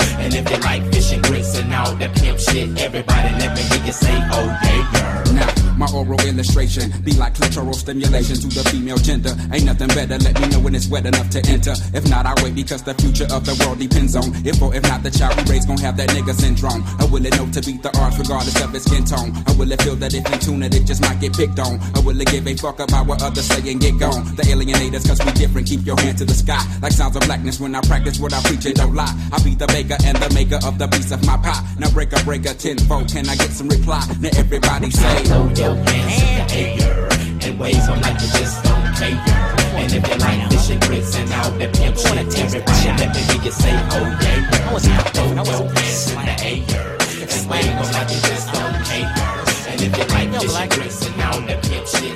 Speaker 35: And if they like fish and grits and all that pimp shit, everybody let me hear you say, oh yeah, yeah.
Speaker 36: Now, my oral illustration be like clitoral stimulation to the female gender. Ain't nothing better, let me know when it's wet enough to enter. If not, I wait because the future of the world depends on if or if not the child we raise gon' have that nigga syndrome. I will it know to beat the odds regardless of its skin tone? I will it feel that if we tune it, it just might get picked on? I will it give a fuck about what others say and get gone? The alienators, cause we different, keep your hand to the sky. Like sounds of blackness when I practice what I preach and don't lie. I be the baker the maker of the piece of my pie. Now break a break a tenfold, can I get some reply? Now everybody say,
Speaker 35: throw your hands in the air and wave them like you just don't
Speaker 37: care. And if you like fish and grits and all that pimp shit, everybody let me hear you say, oh yeah, girl. Throw your hands in the air and wave 'em like you just don't care. And if you like fish and grits and all that pimp shit,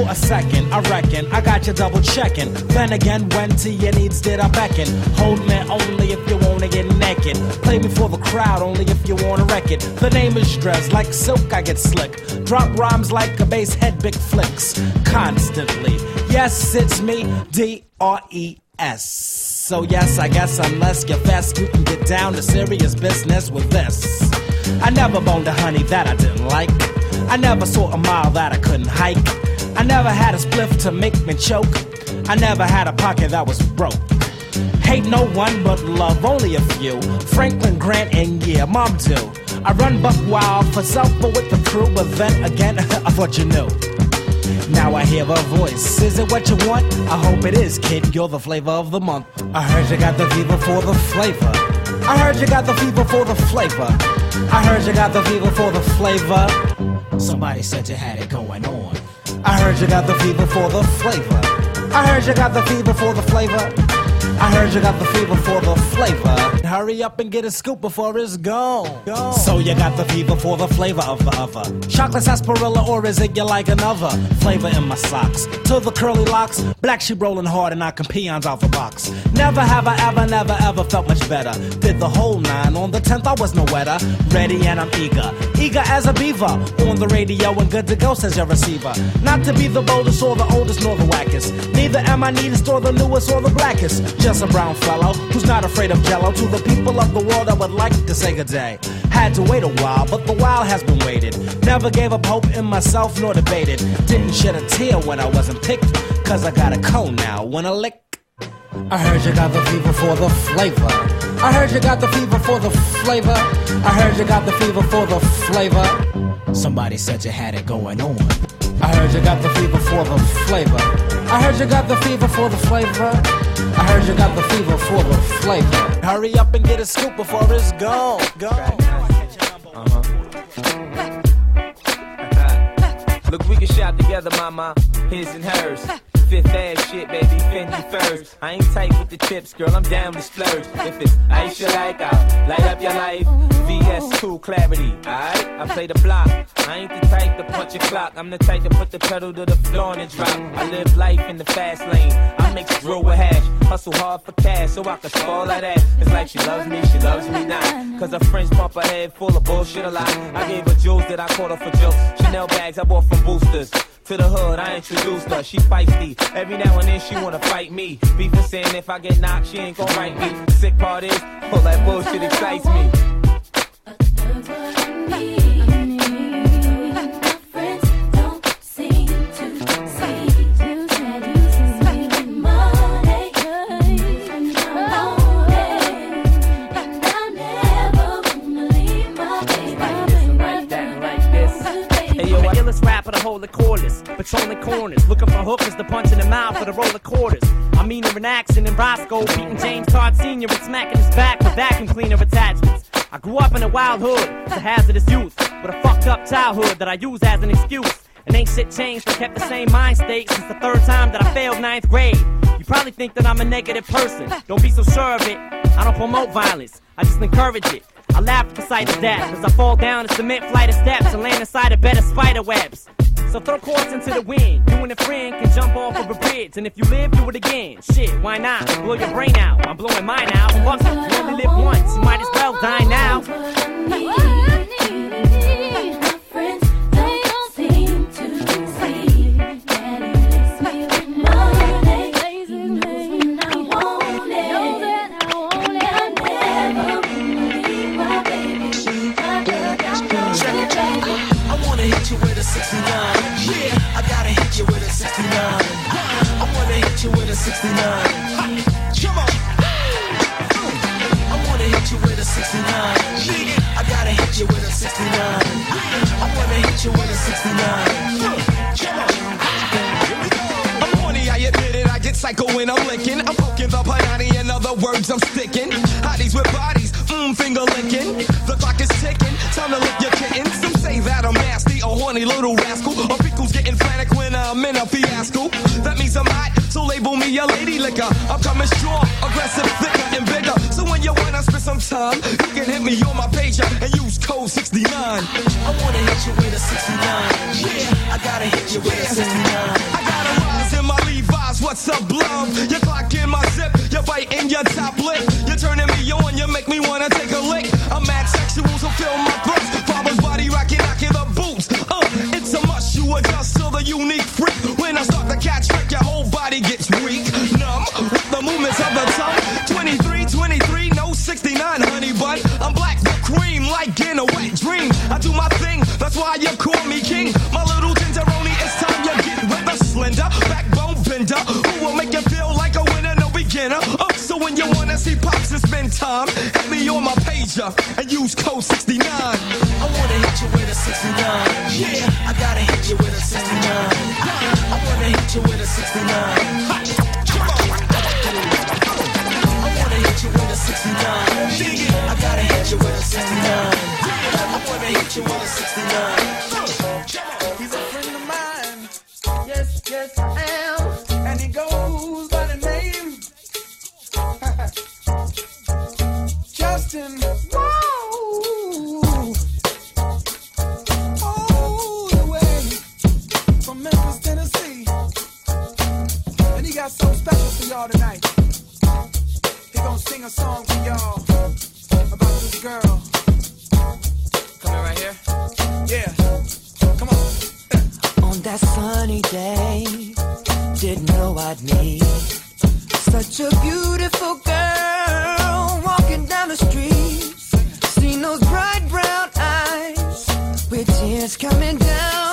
Speaker 38: For a second, I reckon I got you double checking. Then again, when to your needs did I beckon? Hold me only if you wanna get naked. Play me for the crowd only if you wanna wreck it. The name is Dres, like silk I get slick. Drop rhymes like a bass head, big flicks. Constantly. Yes, it's me, D R E S. So yes, I guess unless you're fast, you can get down to serious business with this. I never boned a honey that I didn't like. I never saw a mile that I couldn't hike. I never had a spliff to make me choke. I never had a pocket that was broke. Hate no one but love only a few. Franklin Grant and yeah, mom too. I run buck wild for self but with the crew, but then again, I thought you knew. Now I hear a voice. Is it what you want? I hope it is, kid. You're the flavor of the month. I heard you got the fever for the flavor. I heard you got the fever for the flavor. I heard you got the fever for the flavor. Somebody said you had it going on. I heard you got the fever for the flavor. I heard you got the fever for the flavor. I heard you got the fever for the flavor. Hurry up and get a scoop before it's gone. So you got the fever for the flavor of the other. Chocolate sarsaparilla, or is it you like another? Flavor in my socks. To the curly locks, black sheep rolling hard and knocking peons out the box. Never have I ever, never ever felt much better. Did the whole nine. On the tenth, I was no wetter. Ready and I'm eager. Eager as a beaver. On the radio and good to go, says your receiver. Not to be the boldest or the oldest nor the wackest. Neither am I neatest or the newest or the blackest. Just a brown fellow who's not afraid of jello. To the people of the world, I would like to say good day. Had to wait a while, but the while has been waited. Never gave up hope in myself nor debated. Didn't shed a tear when I wasn't picked. Cause I got a cone now. When I lick. I heard you got the fever for the flavor. I heard you got the fever for the flavor. I heard you got the fever for the flavor. Somebody said you had it going on. I heard you got the fever for the flavor. I heard you got the fever for the flavor. I heard you got the fever for the flavor. Hurry up and get a scoop before it's gone. Gone. Uh-huh.
Speaker 3: Look, we can shout together, mama. His and hers. Fifth ass shit, baby, Fendi first. I ain't tight with the chips, girl, I'm down with splurge. If it's Aisha like I'll light up your life. VS2 clarity, alright? I play the block. I ain't the type to punch a clock. I'm the type to put the pedal to the floor and drop. I live life in the fast lane. I mix drill with hash. Hustle hard for cash so I can spoil that. It's like she loves me, she loves me not. Cause her friends pump her head full of bullshit a lot. I gave her jewels that I caught her for jokes. Chanel bags I bought from boosters. To the hood, I introduced her. She feisty. Every now and then she wanna fight me. Beefing saying if I get knocked, she ain't gon' write me. Sick part is, all that bullshit excites me.
Speaker 39: Cordless, patrolling corners, looking for hookers to punch in the mouth for the roller quarters. I mean, in Axon and Roscoe, beating James Todd Sr. and smacking his back with vacuum cleaner attachments. I grew up in a wild hood, it's a hazardous youth, with a fucked up childhood that I use as an excuse. And ain't shit changed, I kept the same mind state since the third time that I failed ninth grade. You probably think that I'm a negative person, don't be so sure of it. I don't promote violence, I just encourage it. I laugh at the sight of that, cause I fall down a cement flight of steps and land inside a bed of spider webs. So throw cords into the wind. You and a friend can jump off of a bridge. And if you live, do it again. Shit, why not? Blow your brain out. I'm blowing mine out. Fuck it, you only live once. You might as well die now.
Speaker 22: 69. Come on. I wanna hit you with a 69. I gotta hit you with a 69. I wanna hit you with a 69. Come on.
Speaker 40: I'm horny, I admit it. I get psycho when I'm licking. I'm poking the panani, in other words, I'm sticking. Hotties with bodies, mmm, finger licking. The clock is ticking, time to lick your kitten. Some say that I'm nasty, a horny little rascal. Or people's getting frantic
Speaker 22: me a lady liquor. I'm coming strong, aggressive, thicker, and bigger. So when you wanna spend some time, you can hit me on my pager and use code 69.
Speaker 16: I wanna hit you with a 69. Yeah, I gotta hit you with a 69.
Speaker 22: I got a rise in my Levi's, what's up, love? You clock in my zip, you bite in your top lip. You're turning me on, you make me wanna take a lick. I'm mad sexual, so feel my throat. Adjust to the unique freak. When I start to catch trick, your whole body gets weak. Numb with the movements of the tongue. 23, 23, no 69, honey bun. I'm black with cream, like in a wet dream. I do my thing, that's why you call me king. My little tenderoni, it's time you get with a slender backbone bender who will make you feel like a winner, no beginner. Uh, so when you wanna see pops and spend time, hit me on my pager and use code 69.
Speaker 16: You with a 69. Yeah, I gotta hit you with a 69. I wanna hit you with a 69. I wanna hit you with a 69. I gotta hit you with a 69. I wanna hit you with a 69.
Speaker 41: Special for y'all tonight. He gonna sing a song for y'all about this girl.
Speaker 22: Right here?
Speaker 41: Yeah.
Speaker 16: On that sunny day, didn't know I'd meet such a beautiful girl walking down the street. Seen those bright brown eyes with tears coming down.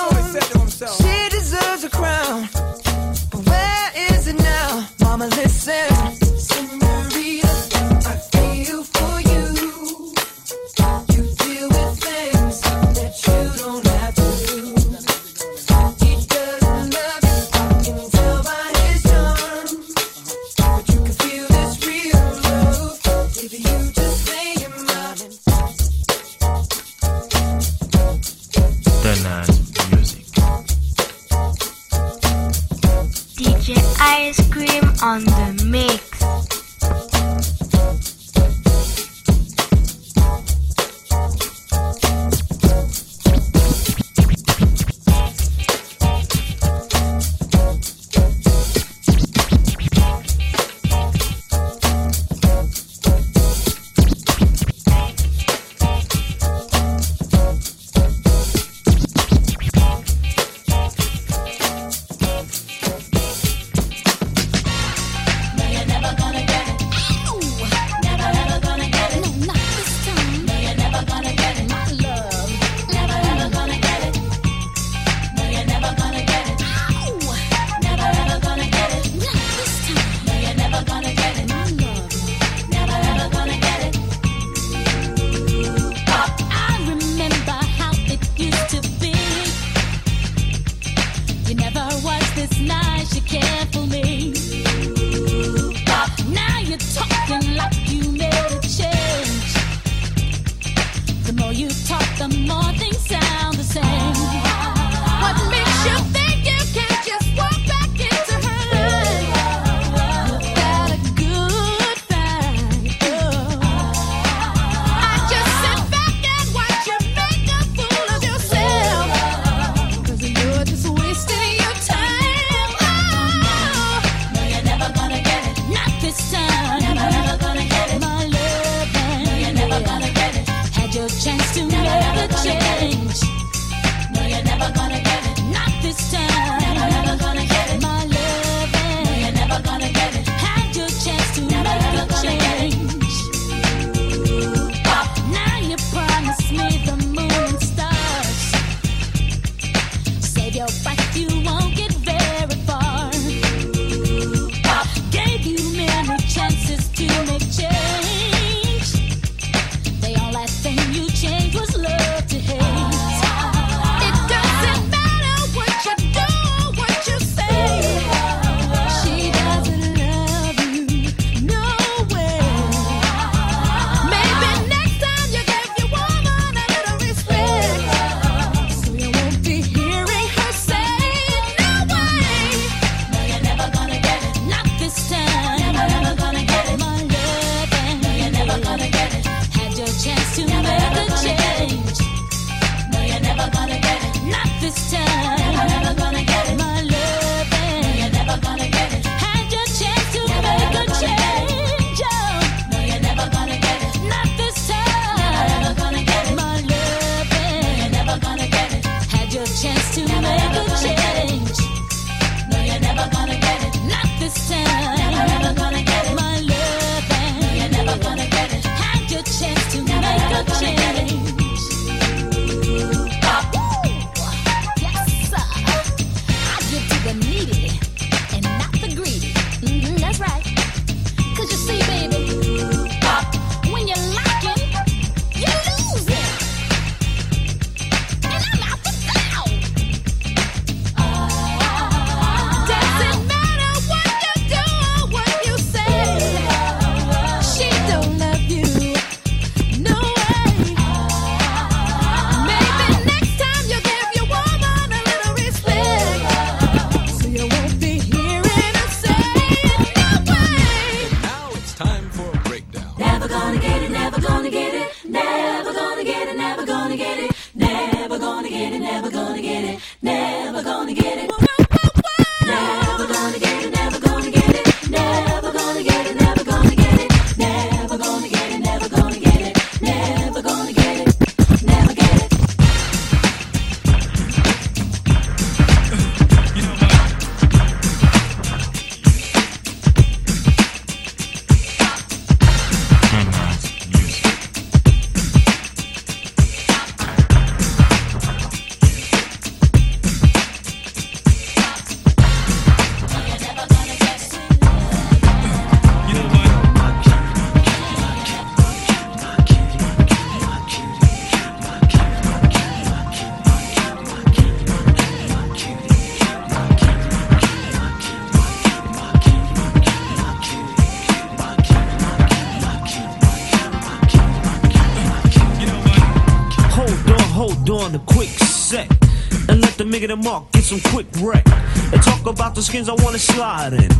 Speaker 42: Nigga the mark get some quick wreck. And talk about the skins I wanna slide in.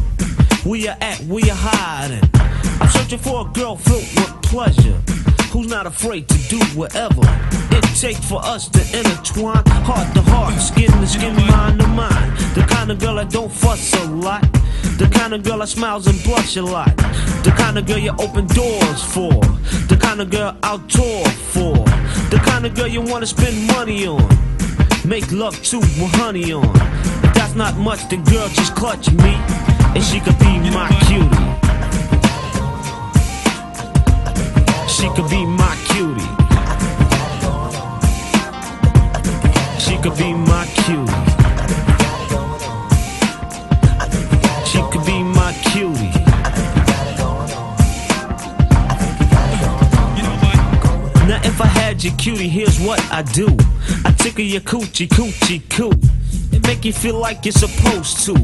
Speaker 42: Where you at, where you hiding? I'm searching for a girl filled with pleasure. Who's not afraid to do whatever it takes for us to intertwine heart to heart, skin to skin, mind to mind. The kind of girl that don't fuss a lot, the kind of girl that smiles and blush a lot, the kind of girl you open doors for, the kind of girl I'll tour for, the kind of girl you wanna spend money on, make love to with honey on. That's not much, then girl just clutch me, and she could be my cutie. She could be my cutie. She could be my cutie. She could be my cutie. Now if I had your cutie, here's what I do. Tickle your coochie, coochie, coo. It make you feel like you're supposed to.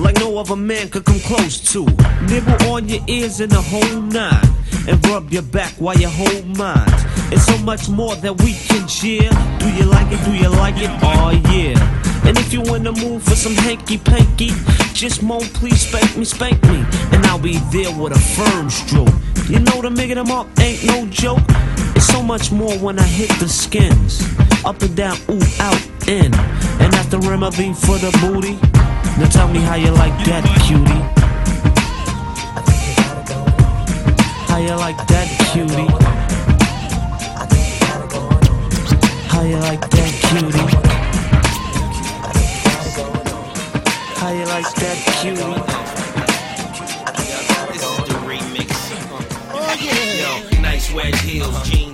Speaker 42: Like no other man could come close to. Nibble on your ears in the whole nine. And rub your back while you hold mine. It's so much more that we can share. Do you like it? Do you like it? Oh yeah. And if you in the mood for some hanky panky, just moan, please spank me, spank me. And I'll be there with a firm stroke. You know the nigga them up ain't no joke. It's so much more when I hit the skins. Up and down, ooh, out, in. And that's the remedy for the booty. Now tell me how you like that, cutie. How you like that, cutie? How you like that, cutie? How you like that, cutie?
Speaker 5: This is the remix. Oh yeah. Yo, nice wedge heels, jeans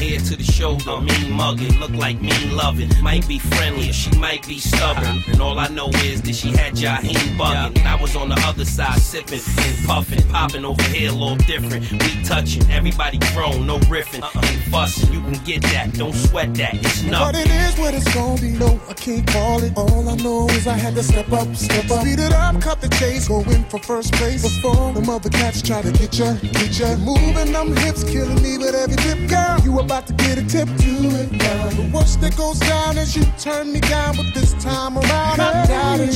Speaker 5: head to the shoulder, mean mugging, look like mean loving. Might be friendly, or she might be stubborn. And all I know is that she had Jaheim bugging. And I was on the other side sipping and puffing, popping over here a little different. We touching, everybody grown, no riffing, uh-uh. ain't fussing. You can get that, don't sweat that, it's
Speaker 43: But
Speaker 5: nothing.
Speaker 43: it is what it's gonna be. No, I can't call it. All I know is I had to step up, step up. Speed it up, cut the chase, go in for first place. Before the mother cats try to get ya, get ya. Moving them hips, killing me with every dip, girl. You about to get a tip, do it. The worst that goes down is you turn me down, but this time around I doubt it.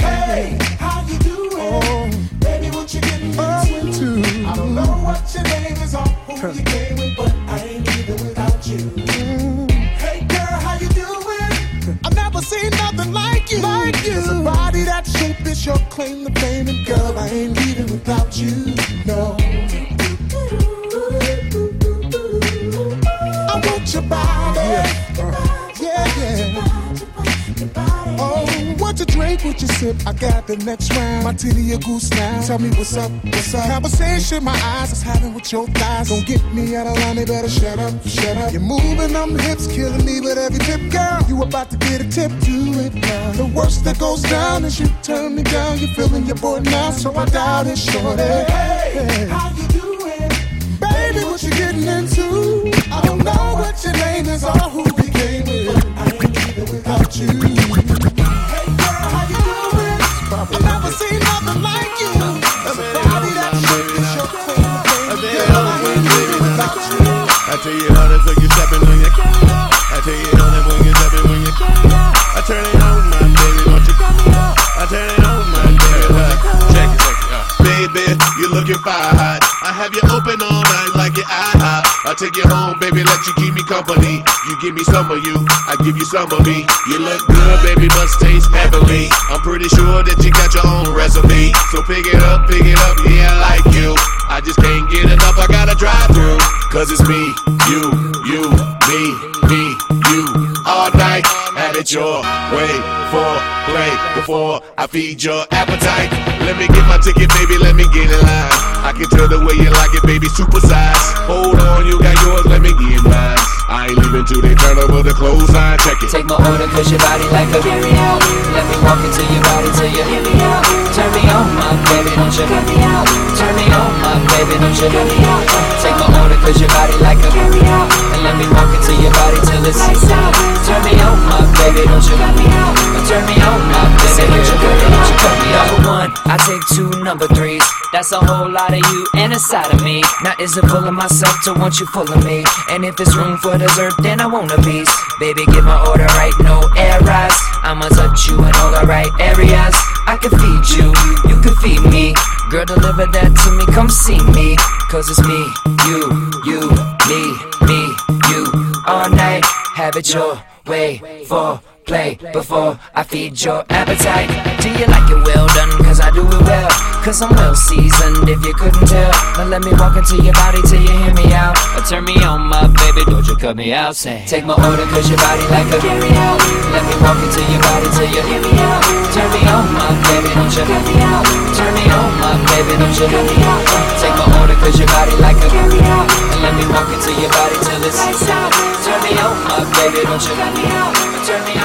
Speaker 43: Hey, how you doing? Oh, baby, what you getting into? I don't know what your name is or who you came with, but I ain't leaving without you. Mm. Hey girl, how you doing? I've never seen nothing like you. Like you. There's a body that shape is your claim to fame, and girl, I ain't leaving without you. No. Want your body. Yeah, yeah. yeah. Oh, what you drink, what you sip? I got the next round. Martini a goose now. Tell me what's up, what's up. Conversation my eyes is having with your thighs. Don't get me out of line, they better shut up, shut up. You're moving on them hips, killing me with every tip, girl. You about to get a tip, do it now. The worst that goes down is you turn me down. You're feeling your boy now, so I doubt it, shorty. Hey, how you doing? Baby, what you getting into? I don't know what your name is or who you came with. I ain't leaving without you. Hey girl, how you doing? I've never seen nothing like you. There's a body that your claim to fame. Girl, I ain't leaving without you.
Speaker 44: I tell you how when you stepping when you I tell you how when you stepping when you I turn it on, my baby, won't you come out? I turn it on, my baby. Check it, check it. Uh. Baby, you looking fire hot. I have you open all night like your IHOP. I
Speaker 45: I take you home, baby, let you keep me company. You give me some of you, I give you some of me. You look good, baby, must taste heavenly. I'm pretty sure that you got your own recipe. So pick it up, pick it up, yeah, I like you. I just can't get enough, I gotta drive through. Cause it's me, you, you, me, me, you. All night, it your way for play before I feed your appetite. Let me get my ticket, baby, let me get in line. I can tell the way you like it, baby, super size. Hold on, you got yours, let me get mine. I ain't leaving till they turn over the clothesline, check it.
Speaker 46: Take my order cause your body like a carry out. Let me walk into your body till you hear me out. Turn me on, my baby, don't you cut me out. Turn me on, baby, don't you cut me out. Take my order cause your body like a. And let me walk into your body till it's. Turn me on, my baby, don't you cut me out. Turn me on, my baby, don't you cut me out. Don't you cut me out. Number one, I take two number threes. That's a whole lot of you and a side of me. Now is it full of myself to want you full of me? And if it's room for dessert, then I want a piece. Baby, get my order right, no errors. I'ma touch you in all the right areas. I can feed you, you can feed me. Girl, deliver that to me, come see me. Cause it's me, you, you, me, me, you. All night, have it your way for play before I feed your appetite. Do you like it well done? Cause I do it well. Cause I'm well seasoned if you couldn't tell. Now let me walk into your body till you hear me out. Or turn me on, my baby, don't you cut me out. Say, take my order cause your body like a carry out. Let me walk into your body till you hear me out. Turn me on, my baby, don't you cut me out. Turn me on, my baby, don't you cut me out. Take my order cause your body like a carry out. And let me walk into your body till it's lights out. Turn me on, my baby, don't you cut me out. Turn me on,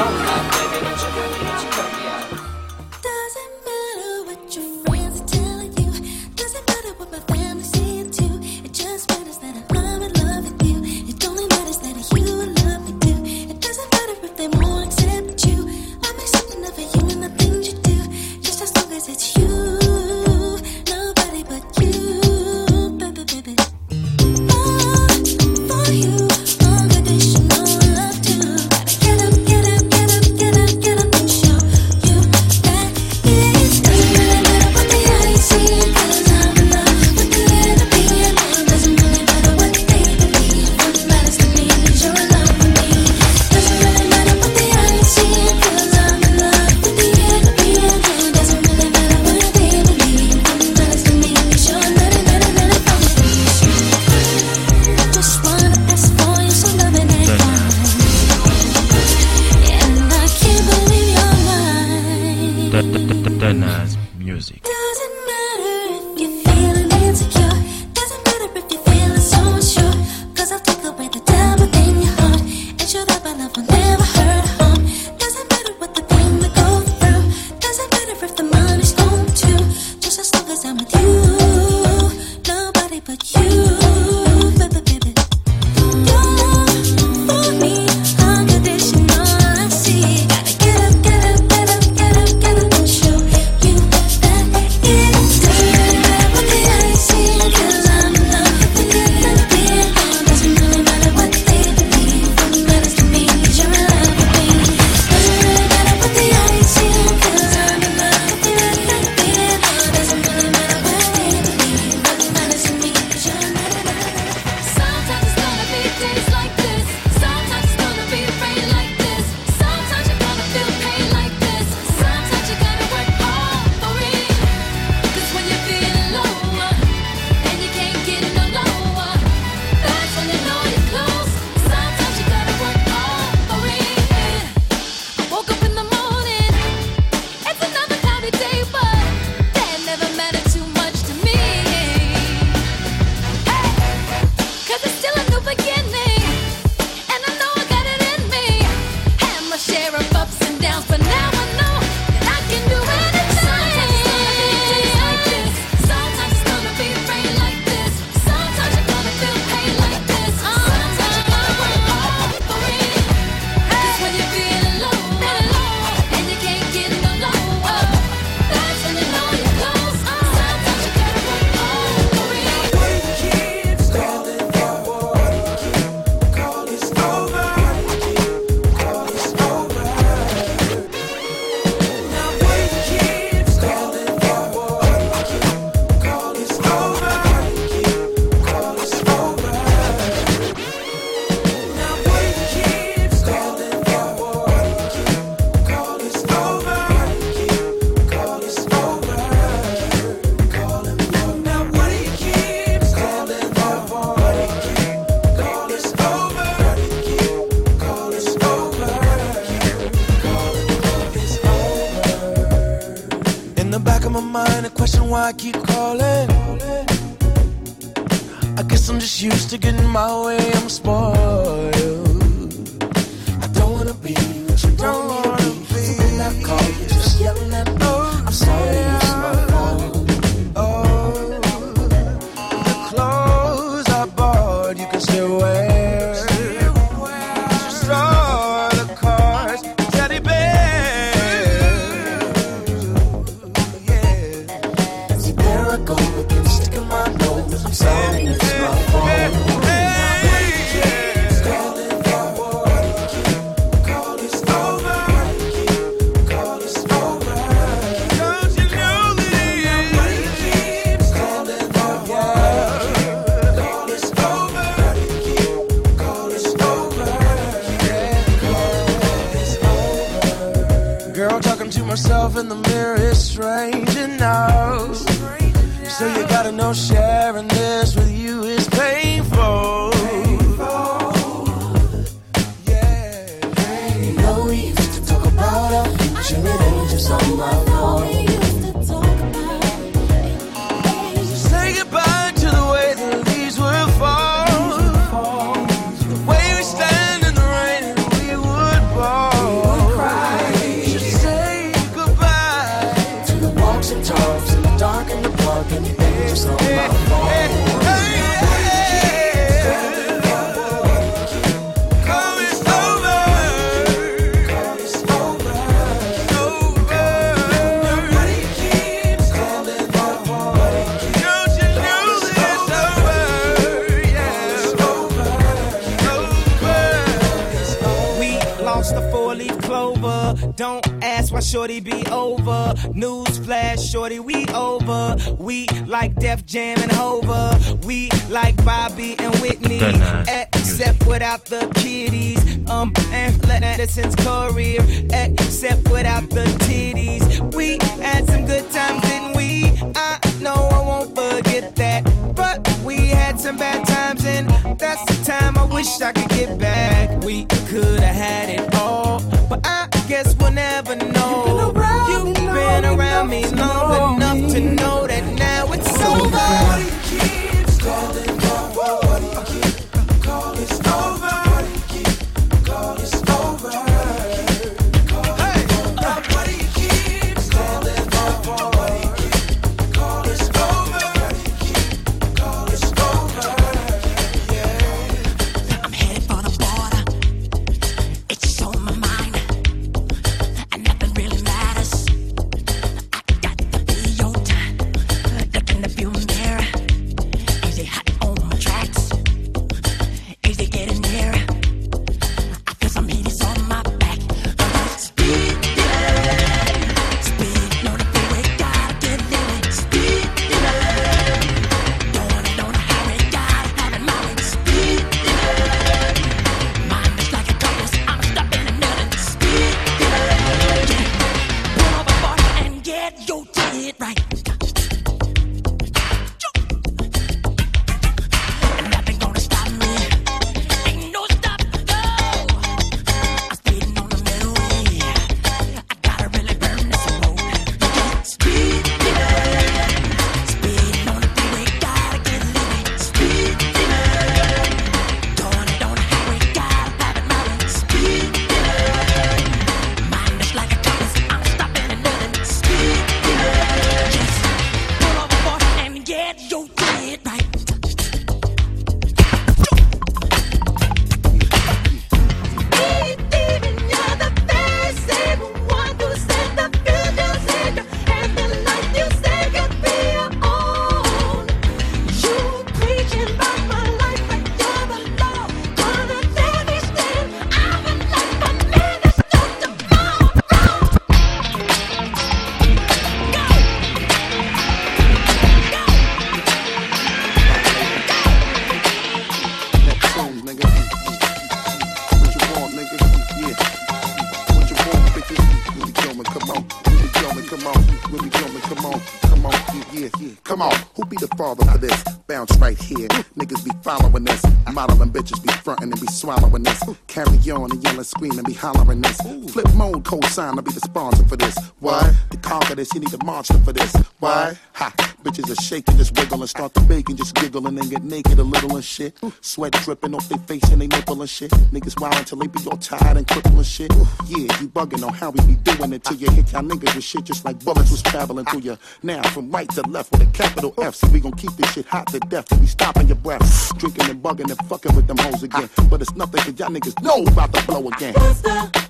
Speaker 47: and
Speaker 48: be
Speaker 25: swallowing this. Carry on and yelling, screaming, be hollering this. Flip mode, co-sign, I'll be the sponsor for this. Why? Conquer this, you need a monster for this. Why? Ha! Bitches are shaking, just wiggle and start to bake and just giggle and then get naked a little and shit. Sweat dripping off their face and they nipple and shit. Niggas wild until they be all tired and crippled and shit. Yeah, you bugging on how we be doing it till you hit y'all niggas with shit just like bullets was traveling through you. Now from right to left with a capital F, so we gon' keep this shit hot to death till we stopping your breath. Drinking and bugging and fucking with them hoes again. But it's nothing cause y'all niggas know about to blow again.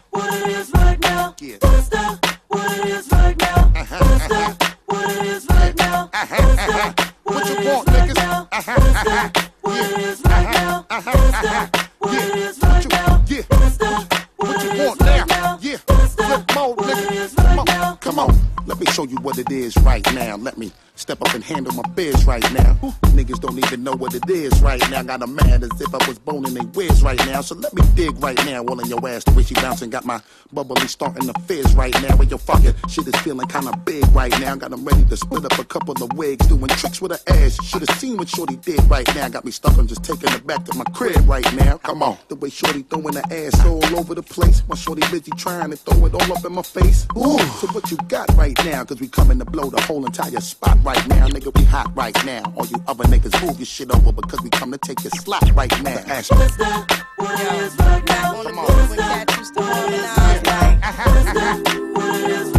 Speaker 49: what it is right now. What's that? What it is right now. What
Speaker 25: you want, niggas?
Speaker 49: What's that? What it is right uh-huh. now. Uh-huh. What's uh-huh. that? What it is right now.
Speaker 25: Yeah. What you want now? Yeah. Flip mode, nigga. Come on. Come on. Let me show you what it is right now. Let me step up and handle my biz right now. Niggas don't even know what it is right now. Got a mad as if I was boning they whiz right now. So let me dig right now. All in your ass the way she bouncing. Got my bubbly starting to fizz right now. Where your fucking shit is feeling kinda big right now. Got them ready to split up a couple of wigs. Doing tricks with her ass. Should've seen what Shorty did right now. Got me stuck on just taking it back to my crib right now. Come on. The way Shorty throwing her ass all over the place. My Shorty busy trying to throw it all up in my face. Ooh. So what you got right now? Cause we coming to blow the whole entire spot right now. Nigga, we hot right now. All you other niggas move your shit over because we come to take your slot right now. Ask me.
Speaker 49: What it is right now. Come on. When cat used to harmonize like.
Speaker 25: What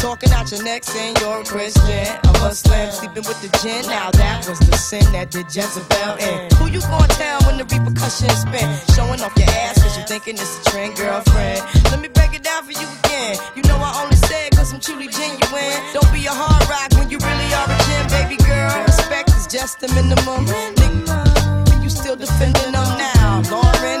Speaker 49: Talking out your neck saying you're a Christian, a Muslim, sleeping with the gin. Now that was the sin that did Jezebel in. Who you gonna tell when the repercussions spin? Showing off your ass cause you thinking it's a trend, girlfriend. Let me break it down for you again. You know I only said cause I'm truly genuine. Don't be a hard rock when you really are a gem, baby girl. Respect is just the minimum. Nigga, you still defending them now. Lauren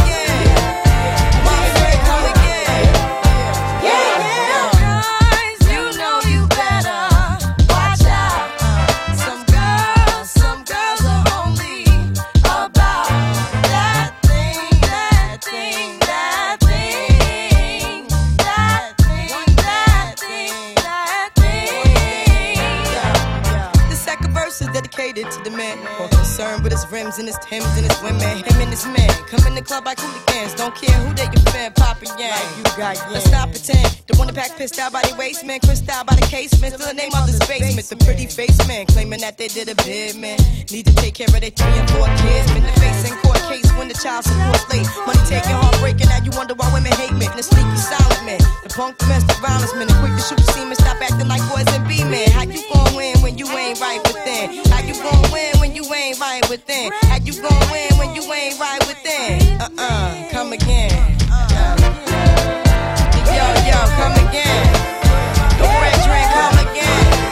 Speaker 49: Verse to the more concerned with his rims and his Timbs and his women. Him and his men come in the club like hooligans. Don't care who they fan, Papa Yang. you got Let's not pretend. The one that pack pissed out by the waist, man. Crissed out by the casement. Still the name of this basement. The pretty face man claiming that they did a bid, man. Need to take care of their three and four kids. Been the face in court case when the child support late. Money taking, heartbreaking. Now you wonder why women hate men. The sneaky silent man. The punk domestic violence man. The quick to shoot semen. Stop acting like boys and be men. How you gon' win when you ain't right within? How you gon' win when you ain't right within? How you gon' win when you ain't right within? Uh-uh, come again. Yo, yo, come again. The red drink, come again.